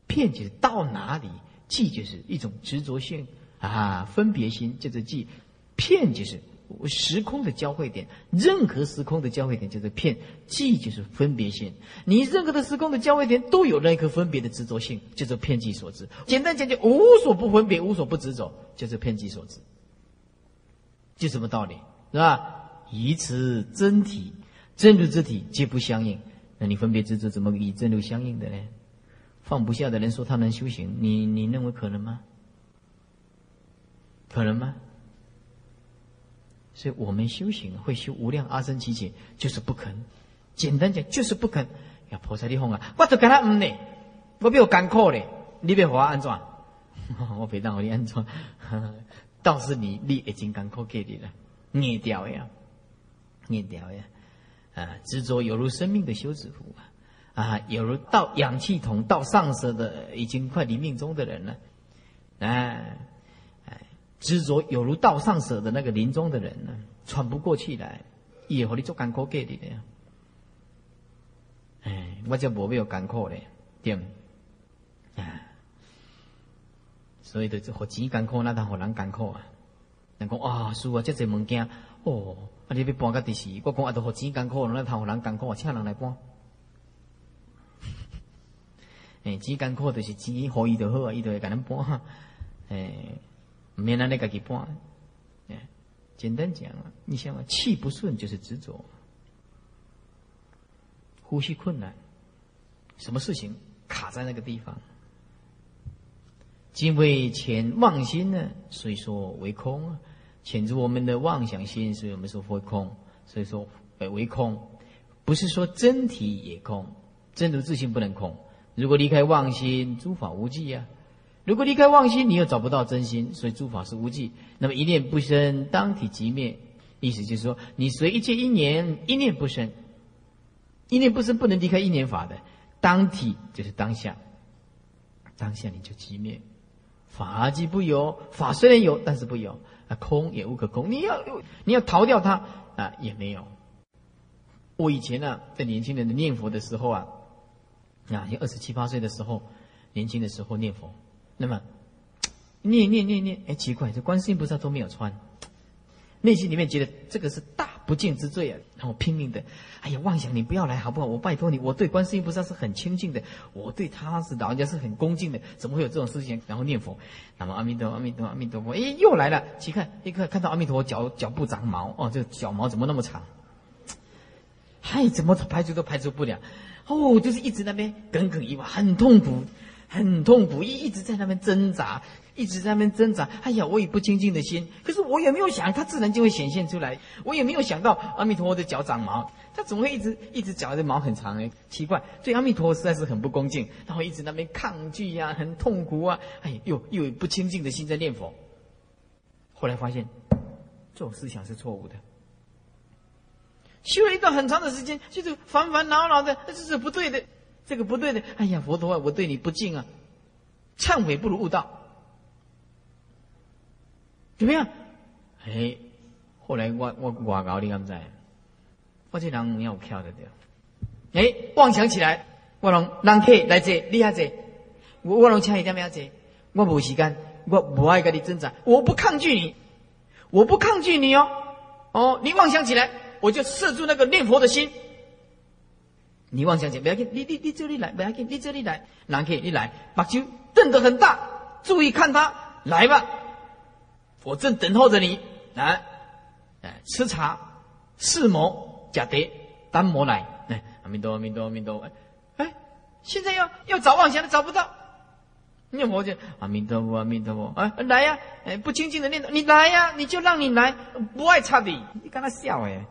骗就是到哪里，计就是一种执着性。啊，分别心就是记，骗就是时空的交汇点，任何时空的交汇点就是片，即就是分别性。你任何的时空的交汇点都有那一颗分别的执着性，就是片即所致。简单讲就无所不分别，无所不执着，就是片即所致。就什么道理是吧？以此真体，真如之体皆不相应。那你分别执着怎么与真如相应的呢？放不下的人说他能修行，你你认为可能吗？可能吗？所以我们修行会修无量阿僧祇劫，就是不肯。简单讲，就是不肯。呀，菩萨的哄啊，我都跟他唔呢，我比较艰苦嘞，你别和我安怎？我别当我你安怎？倒是你，你已经干苦给你了，念掉呀，念掉呀。啊，执着犹如生命的休止符啊，啊，犹如到氧气筒到上舌的已经快离命中的人了，哎。执着有如道上舍的那个临终的人呢，喘不过气来，也和你做干苦给你的呀。哎，我就无必要干苦嘞，对唔？啊，所以就和钱干苦，那当和人干苦啊。人讲啊，叔啊，这这物件，哦，啊你要搬个第四，我讲啊，都和钱干苦，那当和人干苦啊，请人来搬。哎，钱干苦就是钱，可以就好啊，伊就会给人搬。哎。免让那个给搬，哎，简单讲啊，你想啊，气不顺就是执着，呼吸困难，什么事情卡在那个地方？因为前妄心呢，所以说为空啊，潜住我们的妄想心，所以我们说为空，所以说为空，不是说真体也空，真如自性不能空，如果离开妄心，诸法无际呀。如果离开妄心，你又找不到真心，所以诸法是无际。那么一念不生，当体即灭。意思就是说，你随一切因缘，一念不生，一念不生不能离开一念法的。当体就是当下，当下你就即灭。法即不有，法虽然有，但是不有啊，空也无可空。你要你要逃掉它啊，也没有。我以前呢，在年轻人的念佛的时候啊，啊，就二十七八岁的时候，年轻的时候念佛。那么，念念念念，哎，奇怪，这观世音菩萨都没有穿，内心里面觉得这个是大不敬之罪啊！然后拼命的，哎呀，妄想你不要来好不好？我拜托你，我对观世音菩萨是很亲近的，我对他是老人家是很恭敬的，怎么会有这种事情？然后念佛，那么阿弥陀阿弥陀阿弥陀佛，哎，又来了，去看一看，看到阿弥陀佛脚脚不长毛，哦，这脚毛怎么那么长？嗨，怎么排除都排除不了，哦，就是一直那边耿耿于怀，很痛苦。很痛苦，一一直在那边挣扎，一直在那边挣扎。哎呀，我有不清净的心，可是我也没有想，它自然就会显现出来。我也没有想到阿弥陀佛的脚长毛，他怎么会一直一直脚的毛很长呢？奇怪，对阿弥陀佛实在是很不恭敬，然后一直那边抗拒呀，很痛苦啊。哎，又又有不清净的心在念佛。后来发现，这种思想是错误的。修了一段很长的时间，就是烦烦恼恼的，这是不对的。这个不对的，哎呀，佛陀啊，我对你不敬啊！忏悔不如悟道，怎么样？哎，后来我我我搞你敢在？我这人有巧的对。哎，妄想起来，我让让客来这，你也坐，我我让请一点要坐，我无时间，我不爱跟你挣扎，我不抗拒你，我不抗拒你哦，哦，你妄想起来，我就摄住那个念佛的心。你妄想起，不要紧，你你你这里来，不要紧，你这里来，男客你来，把球瞪得很大，注意看他，来吧，我正等候着你，来，哎，吃茶，四魔假碟，单魔来，哎，阿弥陀阿弥陀阿弥陀，哎，现在要要找妄想的找不到，念佛就阿弥陀佛阿弥陀佛，哎，来呀，哎，不清净的念头，你来呀，你就让你来，不爱插你，你跟他笑哎，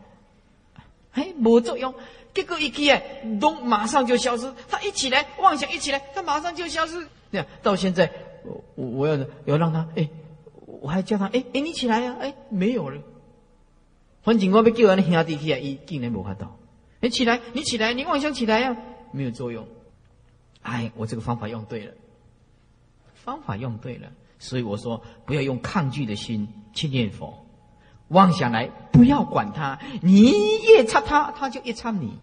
哎，没作用。结果一起哎，咚，马上就消失。他一起来，妄想一起来，他马上就消失。这样到现在，我我要要让他哎，我还叫他哎哎，你起来呀哎，没有了。反正我被叫完兄弟起来，一竟然没看到。你起来，你起来，你妄想起来呀，没有作用。哎，我这个方法用对了，方法用对了，所以我说不要用抗拒的心去念佛。妄想来，不要管他。你越插他，他就越插你。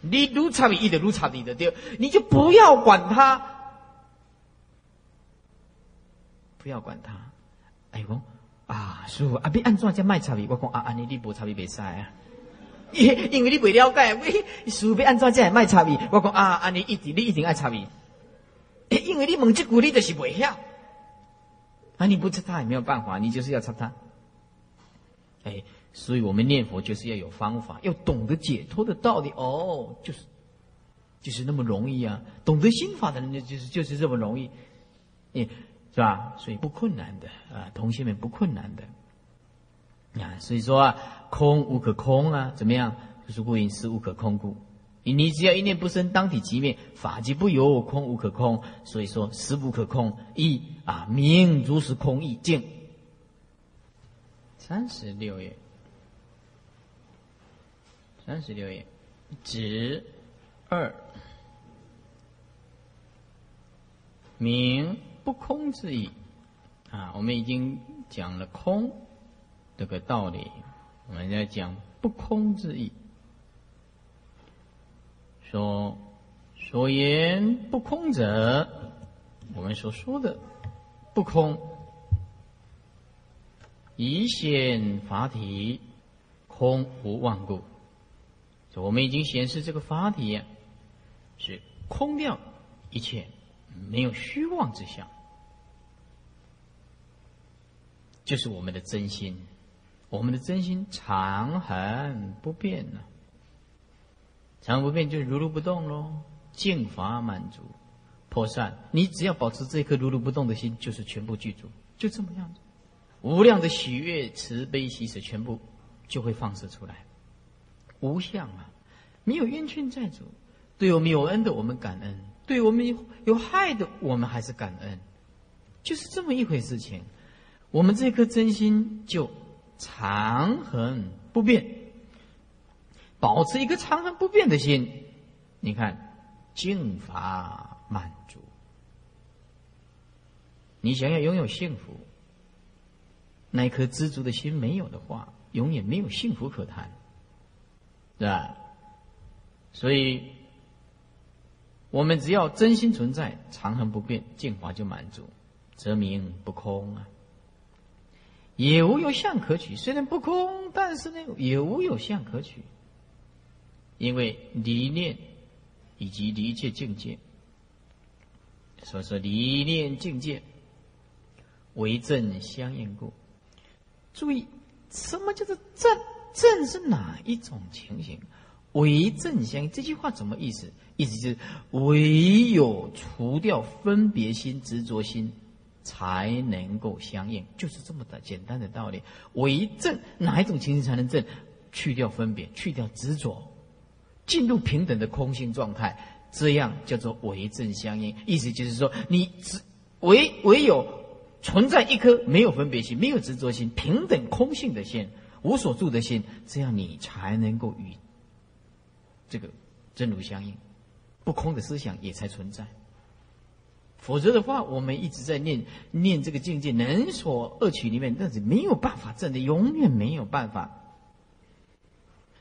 你如插你，的如插你的对，你就不要管他，不要管他。哎呦，啊，师傅啊，别按怎才卖插伊？我讲啊，安尼你无插伊袂使啊，因因为你未了解，喂，师傅要按怎才卖插伊？我讲啊，安尼一定你一定爱插伊，因为你问这句你就是袂晓，啊，你不插他也没有办法，你就是要插他。哎，所以我们念佛就是要有方法，要懂得解脱的道理。哦，就是就是那么容易啊！懂得心法的人，就是就是这么容易，你是吧？所以不困难的啊，同学们不困难的啊。所以说啊，空无可空啊，怎么样？就是故因是无可空故。你只要一念不生，当体即灭，法即不有，空无可空。所以说，实不可空，一啊，明如是空意境。三十六页，三十六页，指二。明不空之意。啊，我们已经讲了空这个道理，我们在讲不空之意，说所言不空者，我们所说的不空。以显法体空无妄故，我们已经显示这个法体是空掉一切，没有虚妄之相，就是我们的真心。我们的真心常恒不变呢，常不变就是如如不动喽，净法满足破散。你只要保持这颗如如不动的心，就是全部具足，就这么样子。无量的喜悦、慈悲、喜舍，全部就会放射出来。无相啊，没有冤屈债主，对我们有恩的我们感恩，对我们有有害的我们还是感恩，就是这么一回事情。我们这颗真心就长恒不变，保持一个长恒不变的心。你看，净法满足，你想要拥有幸福。那颗知足的心没有的话，永远没有幸福可谈，是吧？所以，我们只要真心存在，长恒不变，净华就满足，则名不空啊。也无有相可取，虽然不空，但是呢，也无有相可取，因为离念以及离界境界，所以说离念境界为正相应故。注意，什么叫做正？正是哪一种情形？为正相应，这句话怎么意思？意思就是唯有除掉分别心、执着心，才能够相应，就是这么的简单的道理。为正哪一种情形才能正？去掉分别，去掉执着，进入平等的空性状态，这样叫做为正相应。意思就是说，你只唯唯有。存在一颗没有分别心、没有执着心、平等空性的心、无所住的心，这样你才能够与这个真如相应，不空的思想也才存在。否则的话，我们一直在念念这个境界能所二取里面，但是没有办法证的，永远没有办法。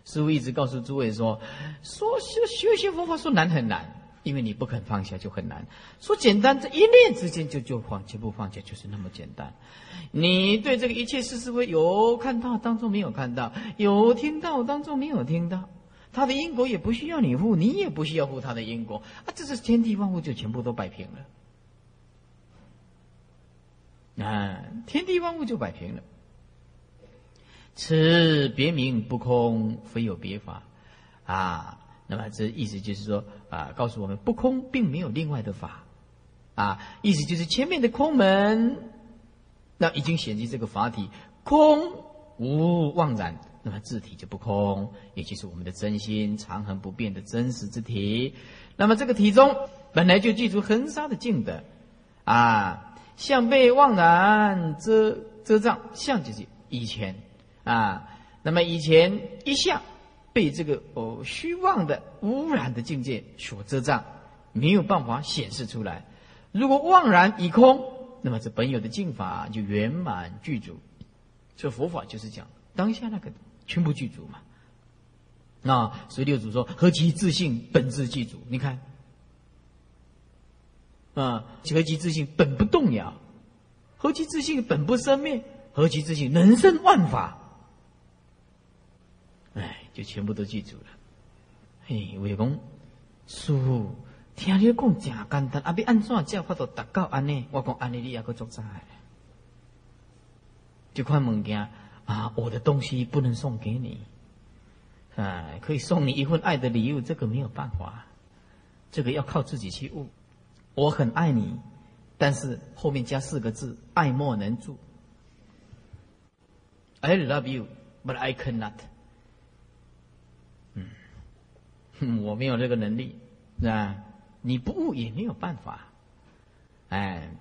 师父一直告诉诸位说：说修修行佛法说难很难。因为你不肯放下就很难，说简单，这一念之间就就放全部放下就是那么简单。你对这个一切事事会有看到当中没有看到，有听到当中没有听到，他的因果也不需要你负，你也不需要负他的因果啊，这是天地万物就全部都摆平了，啊，天地万物就摆平了。此别名不空，非有别法，啊。那么这意思就是说啊，告诉我们不空并没有另外的法，啊，意思就是前面的空门，那已经显示这个法体空无妄然，那么字体就不空，也就是我们的真心长恒不变的真实之体。那么这个体中本来就具足恒沙的净德，啊，像被妄然遮遮障，像就是以前啊，那么以前一向。被这个哦虚妄的污染的境界所遮障，没有办法显示出来。如果妄然已空，那么这本有的净法就圆满具足。这佛法就是讲当下那个全部具足嘛。那所以六祖说：“何其自信，本自具足。”你看，啊，何其自信，本不动摇；何其自信，本不生灭。何其自信，人生万法。就全部都记住了。嘿，我讲，师傅，听你讲真简单，啊，要安怎才法度达到安尼？我讲安尼，你也个做啥？这款物件啊，我的东西不能送给你，哎，可以送你一份爱的礼物，这个没有办法，这个要靠自己去悟。我很爱你，但是后面加四个字：爱莫能助。I love you, but I cannot。我没有这个能力，是吧？你不悟也没有办法。哎，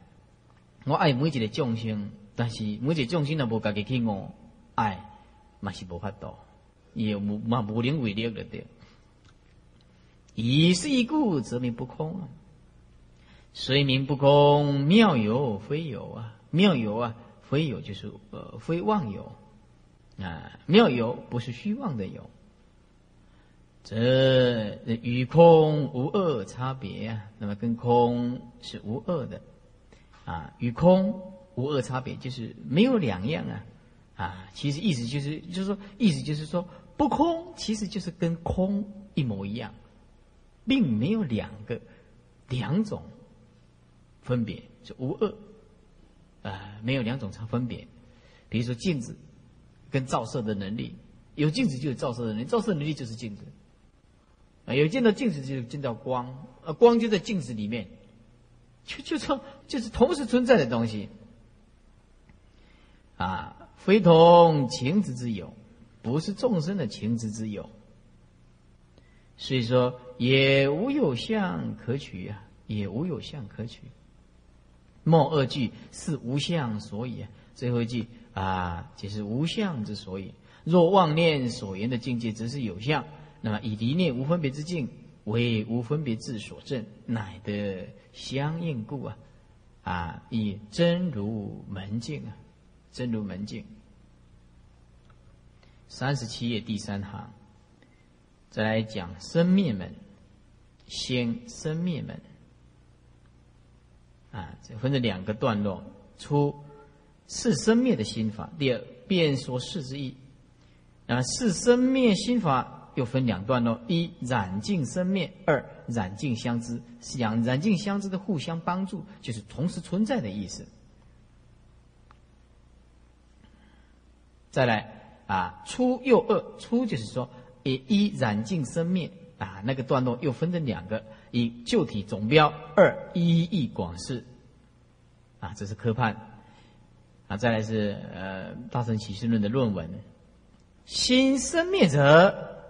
我爱每一个众生，但是每一个众生都无家己去悟，爱嘛是无法度，也无嘛无能为力了的。以是一故，则名不空啊。虽名不空，妙有非有啊！妙有啊，非有就是呃非妄有啊。妙有不是虚妄的有，这与空无二差别啊。那么跟空是无二的啊，与空无二差别就是没有两样啊啊。其实意思就是就是说意思就是说不空其实就是跟空一模一样，并没有两个两种。分别是无二，啊，没有两种差分别。比如说镜子跟照射的能力，有镜子就有照射的能力，照射能力就是镜子。啊，有见到镜子就见到光，啊，光就在镜子里面，就就说就是同时存在的东西。啊，非同情子之有，不是众生的情子之有。所以说，也无有相可取啊，也无有相可取。末二句是无相所以，最后一句啊，就是无相之所以。若妄念所言的境界则是有相，那么以离念无分别之境为无分别智所证，乃得相应故啊！啊，以真如门境啊，真如门境。三十七页第三行，再来讲生灭门，先生灭门。啊，这分成两个段落：初，是生灭的心法；第二，变说事之意。啊，是生灭心法又分两段落：一，染净生灭；二，染净相知。两染净相知的互相帮助，就是同时存在的意思。再来啊，初又二，初就是说，以一染净生灭啊，那个段落又分成两个。一旧体总标，二一义广释，啊，这是科判，啊，再来是呃《大乘启示论》的论文。心生灭者，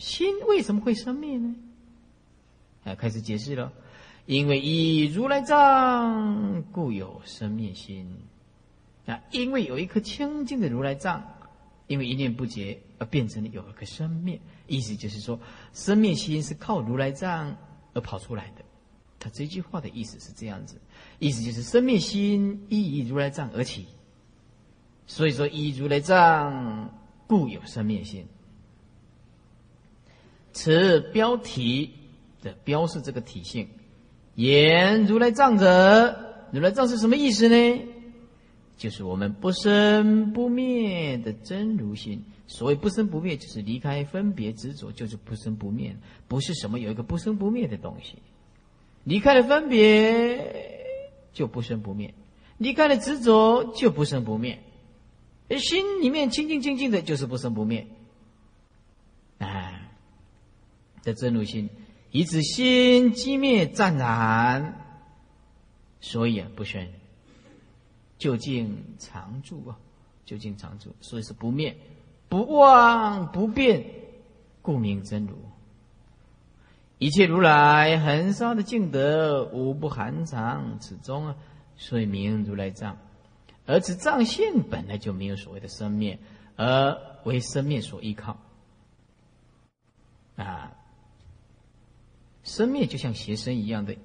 心为什么会生灭呢？啊，开始解释了，因为以如来藏，故有生灭心。啊，因为有一颗清净的如来藏，因为一念不绝而变成了有一颗生灭。意思就是说，生灭心是靠如来藏而跑出来的。他这句话的意思是这样子，意思就是生灭心依如来藏而起。所以说，依如来藏故有生灭心。此标题的标示这个体性，言如来藏者，如来藏是什么意思呢？就是我们不生不灭的真如心。所谓不生不灭，就是离开分别执着，就是不生不灭。不是什么有一个不生不灭的东西，离开了分别就不生不灭，离开了执着就不生不灭。心里面清净静静的，就是不生不灭。哎，这真如心，以此心寂灭湛然，所以啊不生。究竟常住啊，究竟常住，所以是不灭、不忘、不变，故名真如。一切如来恒沙的净德，无不含藏此中啊，所以名如来藏。而此藏性本来就没有所谓的生灭，而为生灭所依靠。啊，生灭就像邪生一样的。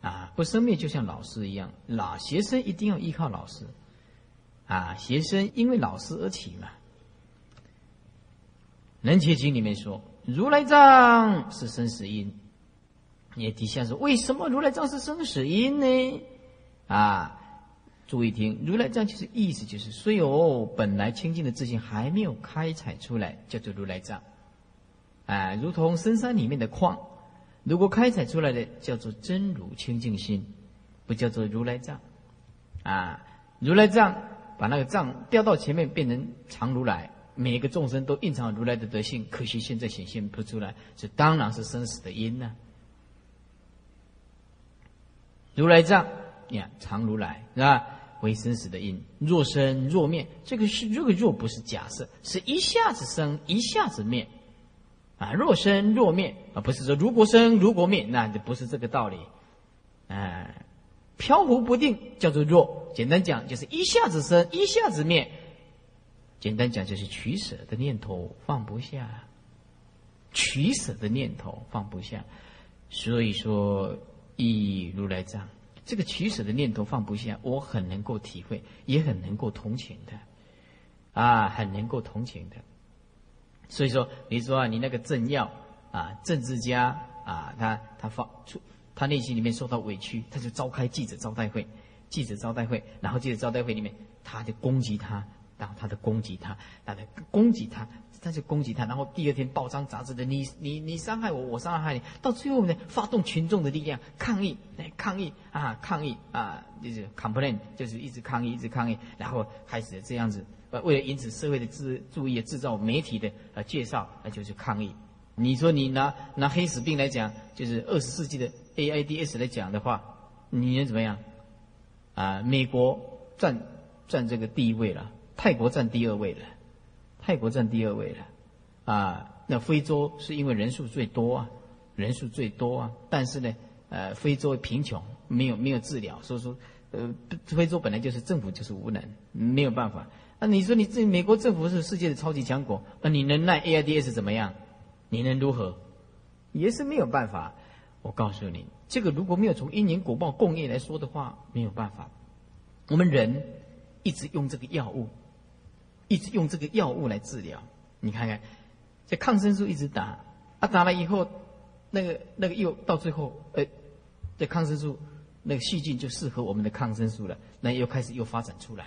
啊，不生灭就像老师一样，老学生一定要依靠老师。啊，学生因为老师而起嘛。《人切经》里面说，如来藏是生死因。也底下说，为什么如来藏是生死因呢？啊，注意听，如来藏就是意思就是，虽有本来清净的自信还没有开采出来，叫做如来藏。啊，如同深山里面的矿，如果开采出来的叫做真如清净心，不叫做如来藏。啊，如来藏把那个藏调到前面变成常如来，每一个众生都蕴藏如来的德性，可惜现在显现不出来，这当然是生死的因呢。如来藏。呀，常如来是吧？为生死的因，若生若灭，这个是这个若不是假设，是一下子生一下子灭，啊，若生若灭啊，不是说如果生如果灭，那就不是这个道理，啊，飘忽不定叫做若，简单讲就是一下子生一下子灭，简单讲就是取舍的念头放不下，取舍的念头放不下，所以说以如来藏。这个取舍的念头放不下，我很能够体会，也很能够同情的，啊，很能够同情的。所以说，你说啊，你那个政要啊，政治家啊，他他发出他内心里面受到委屈，他就召开记者招待会，记者招待会，然后记者招待会里面，他就攻击他，然后他就攻击他，他的攻击他。他就攻击他，然后第二天报章杂志的你你你伤害我，我伤害你，到最后呢，发动群众的力量抗议，来抗议啊，抗议啊，就是 complain，就是一直抗议，一直抗议，然后开始这样子，为了引起社会的注注意，制造媒体的呃介绍，那就是抗议。你说你拿拿黑死病来讲，就是二十世纪的 AIDS 来讲的话，你能怎么样？啊，美国占占这个第一位了，泰国占第二位了。泰国占第二位了，啊，那非洲是因为人数最多啊，人数最多啊，但是呢，呃，非洲贫穷，没有没有治疗，所以说，呃，非洲本来就是政府就是无能，没有办法。那你说你这美国政府是世界的超级强国，那你能奈 AIDS 怎么样？你能如何？也是没有办法。我告诉你，这个如果没有从因缘果报共业来说的话，没有办法。我们人一直用这个药物。一直用这个药物来治疗，你看看，这抗生素一直打，啊打了以后，那个那个又到最后，呃，这抗生素那个细菌就适合我们的抗生素了，那又开始又发展出来，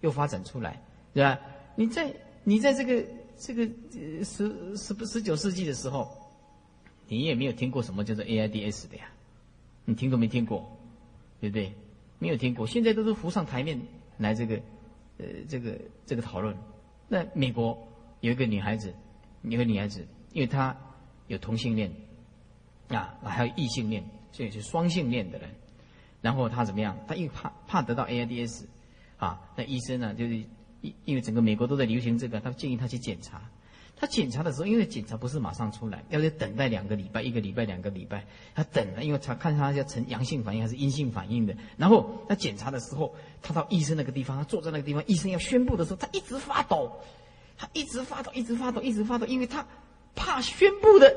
又发展出来，对吧？你在你在这个这个十十十九世纪的时候，你也没有听过什么叫做 AIDS 的呀，你听都没听过，对不对？没有听过，现在都是浮上台面来这个。呃，这个这个讨论，那美国有一个女孩子，有个女孩子，因为她有同性恋，啊，还有异性恋，所以是双性恋的人。然后她怎么样？她又怕怕得到 AIDS，啊，那医生呢，就是因为整个美国都在流行这个，他建议他去检查。他检查的时候，因为检查不是马上出来，要得等待两个礼拜，一个礼拜、两个礼拜。他等了，因为他看他要呈阳性反应还是阴性反应的。然后他检查的时候，他到医生那个地方，他坐在那个地方，医生要宣布的时候，他一直发抖，他一直发抖，一直发抖，一直发抖，因为他怕宣布的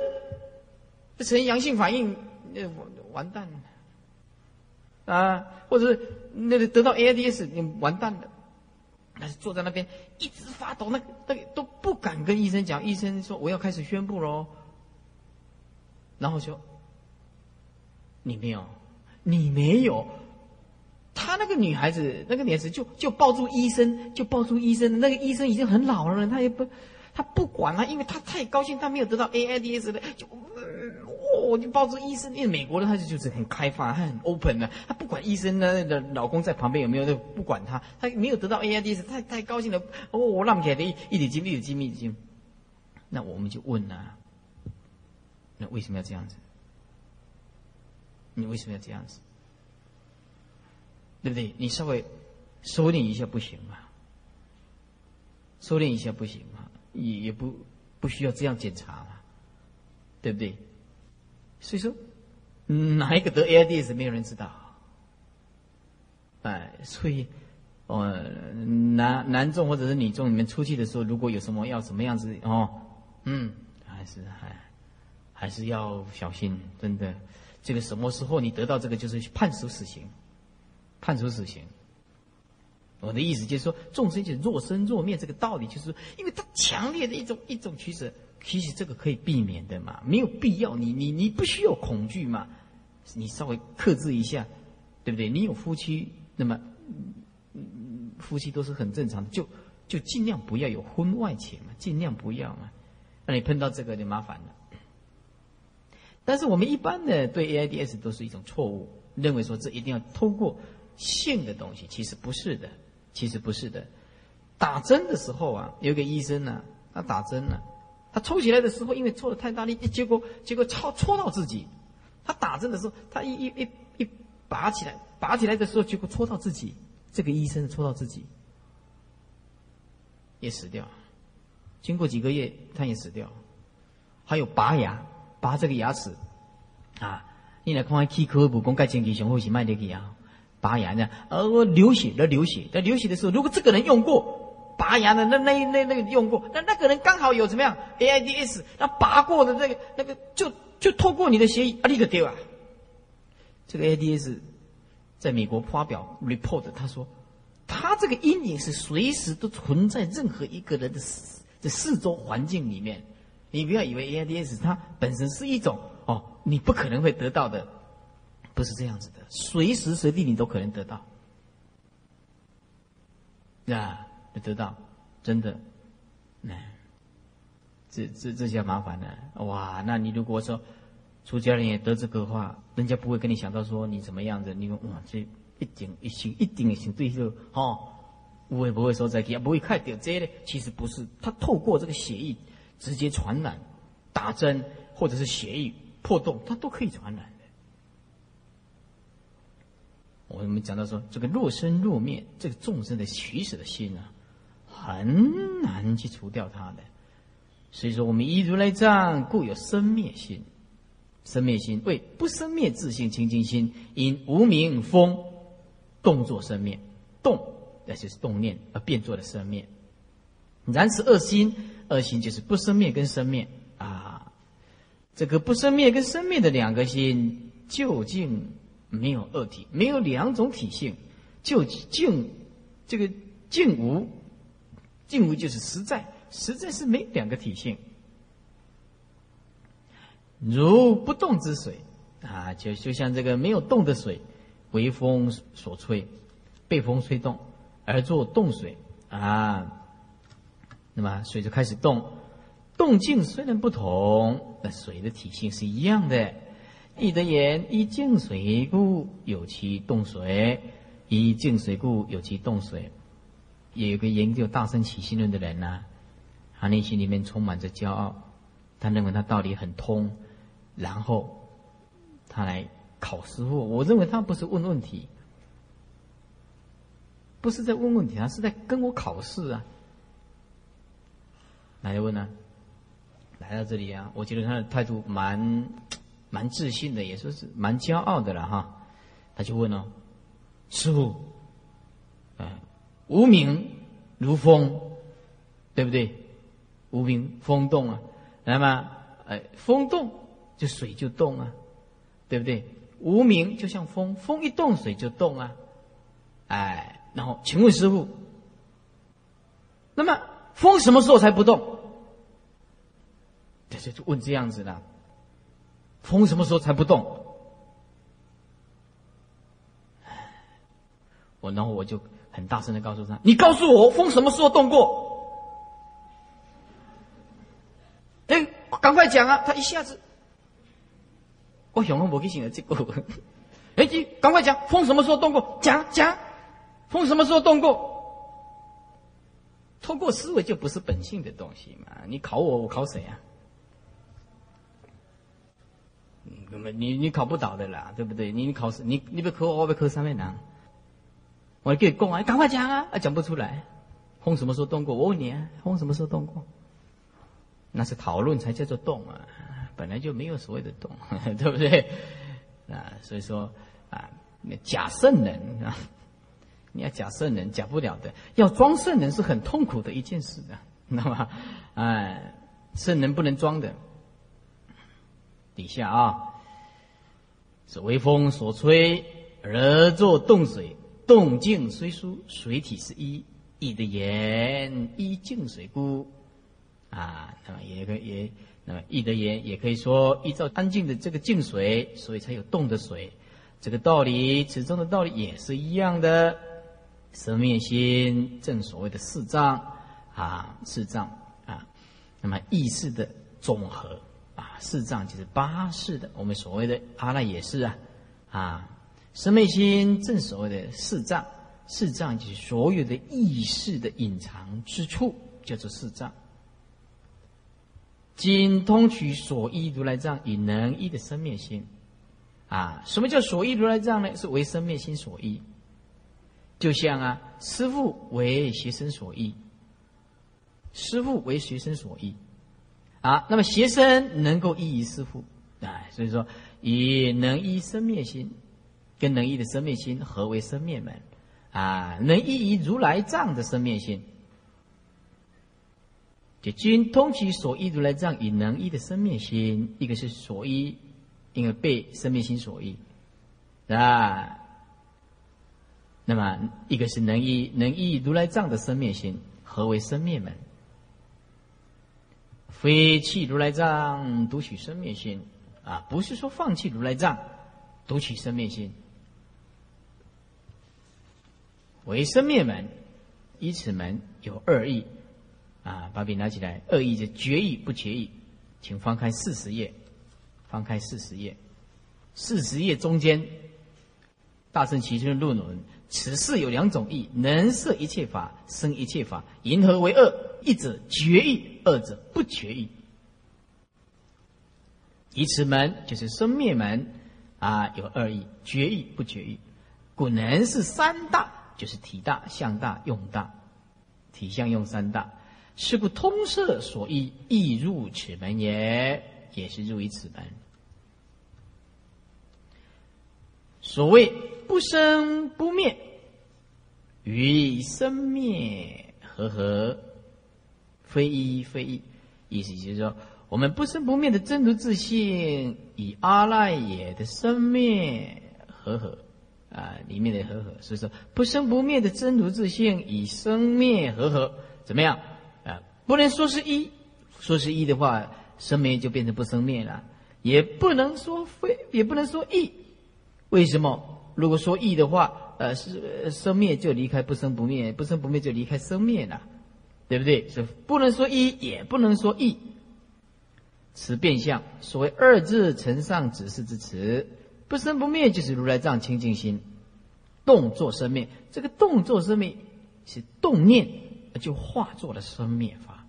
呈阳性反应，那完蛋了啊，或者是那个得到 AIDS，你完蛋了。他是坐在那边一直发抖，那那个都不敢跟医生讲。医生说：“我要开始宣布喽。”然后说：“你没有，你没有。”他那个女孩子，那个女孩子就就抱住医生，就抱住医生。那个医生已经很老了，他也不，他不管了，因为他太高兴，他没有得到 AIDS 的，就。我就抱着医生，因为美国人他就就是很开放，他很 open 的，他不管医生呢的老公在旁边有没有，都不管他，他没有得到 AIDS，太太高兴了。哦，我让给的一一点金，一点金，一点金。那我们就问呐，那为什么要这样子？你为什么要这样子？对不对？你稍微收敛一下不行吗？收敛一下不行吗？也也不不需要这样检查嘛，对不对？所以说，哪一个得 AIDS 没有人知道。哎，所以，哦，男男众或者是女众，你们出去的时候，如果有什么要什么样子哦，嗯，还是还还是要小心，真的。这个什么时候你得到这个，就是判处死刑，判处死刑。我的意思就是说，众生就若生若灭，这个道理就是，因为他强烈的一种一种取舍。其实这个可以避免的嘛，没有必要。你你你不需要恐惧嘛，你稍微克制一下，对不对？你有夫妻，那么夫妻都是很正常的，就就尽量不要有婚外情嘛，尽量不要嘛。那你碰到这个就麻烦了。但是我们一般的对 AIDS 都是一种错误，认为说这一定要通过性的东西，其实不是的，其实不是的。打针的时候啊，有个医生呢，他打针呢，他抽起来的时候，因为抽的太大力，结果结果戳戳到自己。他打针的时候，他一一一一拔起来，拔起来的时候，结果戳到自己。这个医生戳到自己，也死掉。经过几个月，他也死掉。还有拔牙，拔这个牙齿，啊，你来看看气科普公盖前期上好是卖得去啊。拔牙呢，呃，流血的流血，在流血的时候，如果这个人用过拔牙的，那那那那个用过，那那个人刚好有怎么样 AIDS，那拔过的那个那个就。就透过你的协议，啊，立刻丢啊！这个 AIDS 在美国发表 report，他说，他这个阴影是随时都存在任何一个人的四这四周环境里面。你不要以为 AIDS 它本身是一种哦，你不可能会得到的，不是这样子的，随时随地你都可能得到，啊，得到，真的，那。这这这下麻烦了，哇！那你如果说出家人也得这个话，人家不会跟你想到说你怎么样子，你说哇，这一定一定一定是对手哦，不会不会说在也不会看掉这些其实不是，他透过这个血液直接传染，打针或者是血液破洞，它都可以传染的。我们讲到说，这个若生若灭，这个众生的取舍的心啊，很难去除掉它的。所以说，我们依如来藏，故有生灭心。生灭心为不生灭自性清净心，因无名风动作生灭，动那就是动念而变作的生灭。然此二心，二心就是不生灭跟生灭啊。这个不生灭跟生灭的两个心，究竟没有二体，没有两种体性，就竟这个竟无，静无就是实在。实在是没两个体性，如不动之水啊，就就像这个没有动的水，为风所吹，被风吹动而作动水啊，那么水就开始动，动静虽然不同，那水的体性是一样的。易得言：一静水故有其动水，一静水故有其动水。也有个研究大圣起心论的人呢。他内心里面充满着骄傲，他认为他道理很通，然后他来考师傅。我认为他不是问问题，不是在问问题，他是在跟我考试啊。哪里问呢？来到这里啊，我觉得他的态度蛮蛮自信的，也说是蛮骄傲的了哈。他就问哦，师傅，无名如风，对不对？无名风动啊，那么，哎，风动就水就动啊，对不对？无名就像风，风一动水就动啊，哎，然后请问师傅，那么风什么时候才不动？这就问这样子的，风什么时候才不动？我然后我就很大声的告诉他：“你告诉我，风什么时候动过？”哎，赶快讲啊！他一下子，我想问我给醒了这个。哎，你赶快讲，风什么时候动过？讲讲，风什么时候动过？通过思维就不是本性的东西嘛？你考我，我考谁啊？那么你你考不倒的啦，对不对？你你考试，你你不考我，我不考三位难。我给你讲啊，赶快讲啊！啊，讲不出来，风什么时候动过？我问你啊，风什么时候动过？那是讨论才叫做动啊，本来就没有所谓的动，对不对？啊，所以说啊，假圣人啊，你要假圣人假不了的，要装圣人是很痛苦的一件事的，知道吗？哎，圣人不能装的。底下啊，是微风所吹而作动水，动静虽殊，水体是一，一的言一静水故。啊，那么也可以，也那么易的言也可以说，依照安静的这个静水，所以才有动的水。这个道理，此中的道理也是一样的。生灭心正所谓的四障啊，四障啊，那么意识的总和啊，四障就是八识的，我们所谓的阿赖也是啊啊，生灭心正所谓的四障，四障即所有的意识的隐藏之处，叫做四障。今通取所依如来藏以能依的生灭心，啊，什么叫所依如来藏呢？是为生灭心所依。就像啊，师父为学生所依，师父为学生所依，啊，那么学生能够依于师父，啊，所以说以能依生灭心，跟能依的生灭心合为生灭门，啊，能依于如来藏的生灭心。就均通其所依如来藏以能依的生灭心，一个是所依，因为被生灭心所依，啊。那么一个是能依能依如来藏的生灭心，何为生灭门？非弃如来藏，独取生灭心啊！不是说放弃如来藏，独取生灭心，为生灭门。以此门有二义。啊，把笔拿起来。二意就决意不决意，请翻开四十页，翻开四十页，四十页中间，大圣齐尊论论，此事有两种意：能摄一切法，生一切法，银河为恶？一者决意，二者不决意。以此门就是生灭门啊，有二意：决意不决意。故能是三大，就是体大、相大、用大，体相用三大。是故通色所依，亦入此门也，也是入于此门。所谓不生不灭，与生灭和合，非一非一。意思就是说，我们不生不灭的真如自性，以阿赖耶的生灭和合啊，里面的和合。所以说，不生不灭的真如自性，以生灭和合，怎么样啊？不能说是一，说是一的话，生灭就变成不生灭了；也不能说非，也不能说异。为什么？如果说异的话，呃，是生灭就离开不生不灭，不生不灭就离开生灭了，对不对？是不能说一，也不能说异。此变相，所谓二字成上指示之词，不生不灭就是如来藏清净心，动作生灭。这个动作生灭是动念，就化作了生灭法。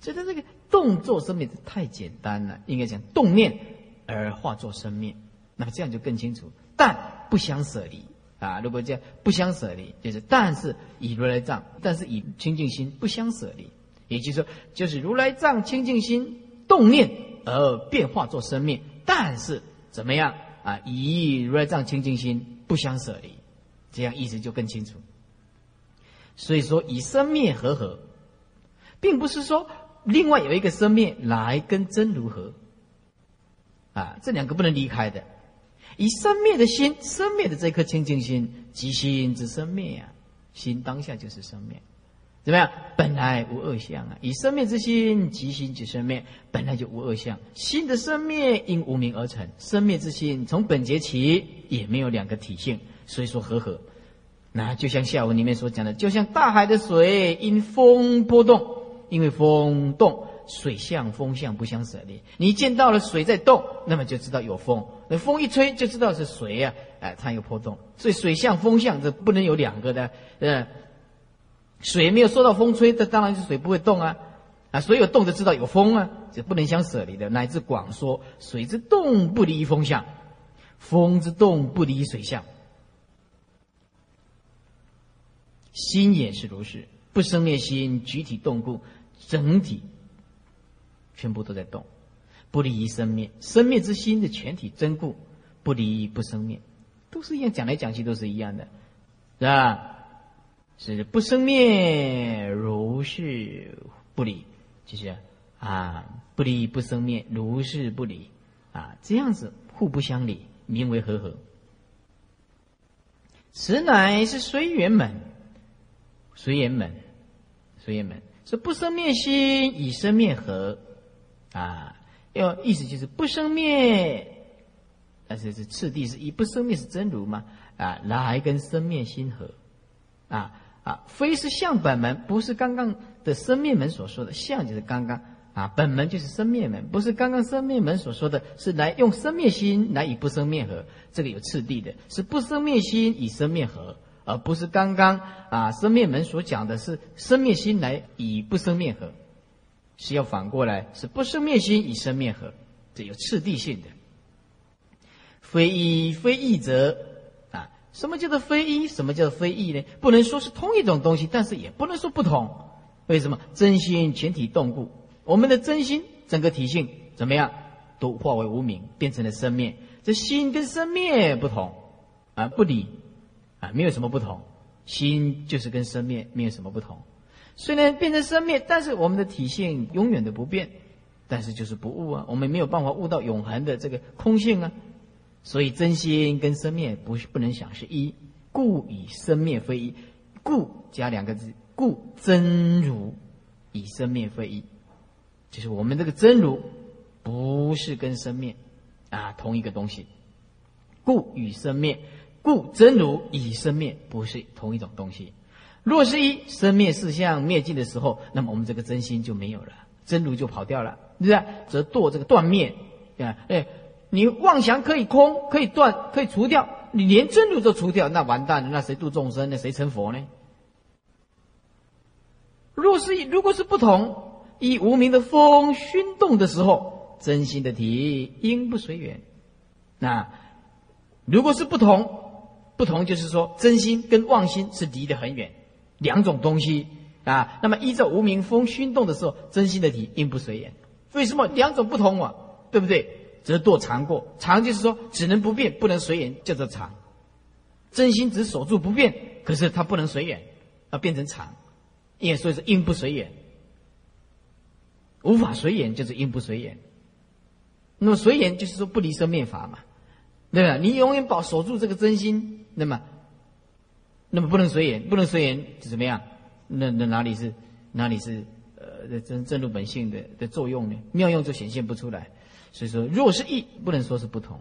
所以它这个动作生灭太简单了，应该讲动念而化作生灭，那么这样就更清楚。但不相舍离啊，如果这样不相舍离，就是但是以如来藏，但是以清净心不相舍离，也就是说，就是如来藏清净心动念而变化作生灭，但是怎么样啊？以如来藏清净心不相舍离，这样意思就更清楚。所以说，以生灭合合，并不是说。另外有一个生灭来跟真如何？啊，这两个不能离开的。以生灭的心，生灭的这颗清净心，即心之生灭啊，心当下就是生灭，怎么样？本来无二相啊。以生灭之心，即心即生灭，本来就无二相。心的生灭因无名而成，生灭之心从本节起也没有两个体性，所以说和合。那就像下文里面所讲的，就像大海的水因风波动。因为风动，水相风相不相舍离。你见到了水在动，那么就知道有风。那风一吹，就知道是水呀，哎，它有波动。所以水相风相这不能有两个的，呃，水没有受到风吹，这当然是水不会动啊，啊，水有动就知道有风啊，这不能相舍离的。乃至广说，水之动不离风相，风之动不离水相，心也是如是，不生灭心，具体动故。整体全部都在动，不离生灭，生灭之心的全体真故，不离不生灭，都是一样，讲来讲去都是一样的，是吧？是不生灭如是不离，就是啊，不离不生灭如是不离。啊，这样子互不相离，名为和合。此乃是随缘门，随缘门，随缘门。是不生灭心以生灭合，啊，要意思就是不生灭，但是是次第是以不生灭是真如嘛，啊，来跟生灭心合，啊啊，非是相本门，不是刚刚的生灭门所说的相，就是刚刚啊本门就是生灭门，不是刚刚生灭门所说的是来用生灭心来以不生灭合，这个有次第的，是不生灭心以生灭合，而不是刚刚啊生灭门所讲的是生灭心来以不生灭合，是要反过来是不生灭心以生灭合，这有次第性的。非一非异则。什么叫做非一？什么叫非异呢？不能说是同一种东西，但是也不能说不同。为什么？真心全体动故，我们的真心整个体性怎么样？都化为无名，变成了生灭。这心跟生灭不同啊，不离啊，没有什么不同。心就是跟生灭没有什么不同。虽然变成生灭，但是我们的体性永远的不变，但是就是不悟啊。我们没有办法悟到永恒的这个空性啊。所以真心跟生灭不是不能想是一，故以生灭非一，故加两个字，故真如以生灭非一，就是我们这个真如不是跟生灭啊同一个东西，故与生灭，故真如以生灭不是同一种东西。若是一生灭四相灭尽的时候，那么我们这个真心就没有了，真如就跑掉了，是不是？则堕这个断灭啊，哎。你妄想可以空，可以断，可以除掉，你连真如都除掉，那完蛋了。那谁度众生？那谁成佛呢？若是如果是不同，以无名的风熏动的时候，真心的体应不随缘。那如果是不同，不同就是说真心跟妄心是离得很远，两种东西啊。那么依照无名风熏动的时候，真心的体应不随缘。为什么两种不同啊？对不对？则堕常过，常就是说只能不变，不能随缘，叫做常。真心只守住不变，可是它不能随缘，而变成常，因为所以说因不随缘，无法随缘就是因不随缘。那么随缘就是说不离生灭法嘛，对吧？你永远保守住这个真心，那么，那么不能随缘，不能随缘怎么样？那那哪里是哪里是呃真正入本性的的作用呢？妙用就显现不出来。所以说，如果是异，不能说是不同。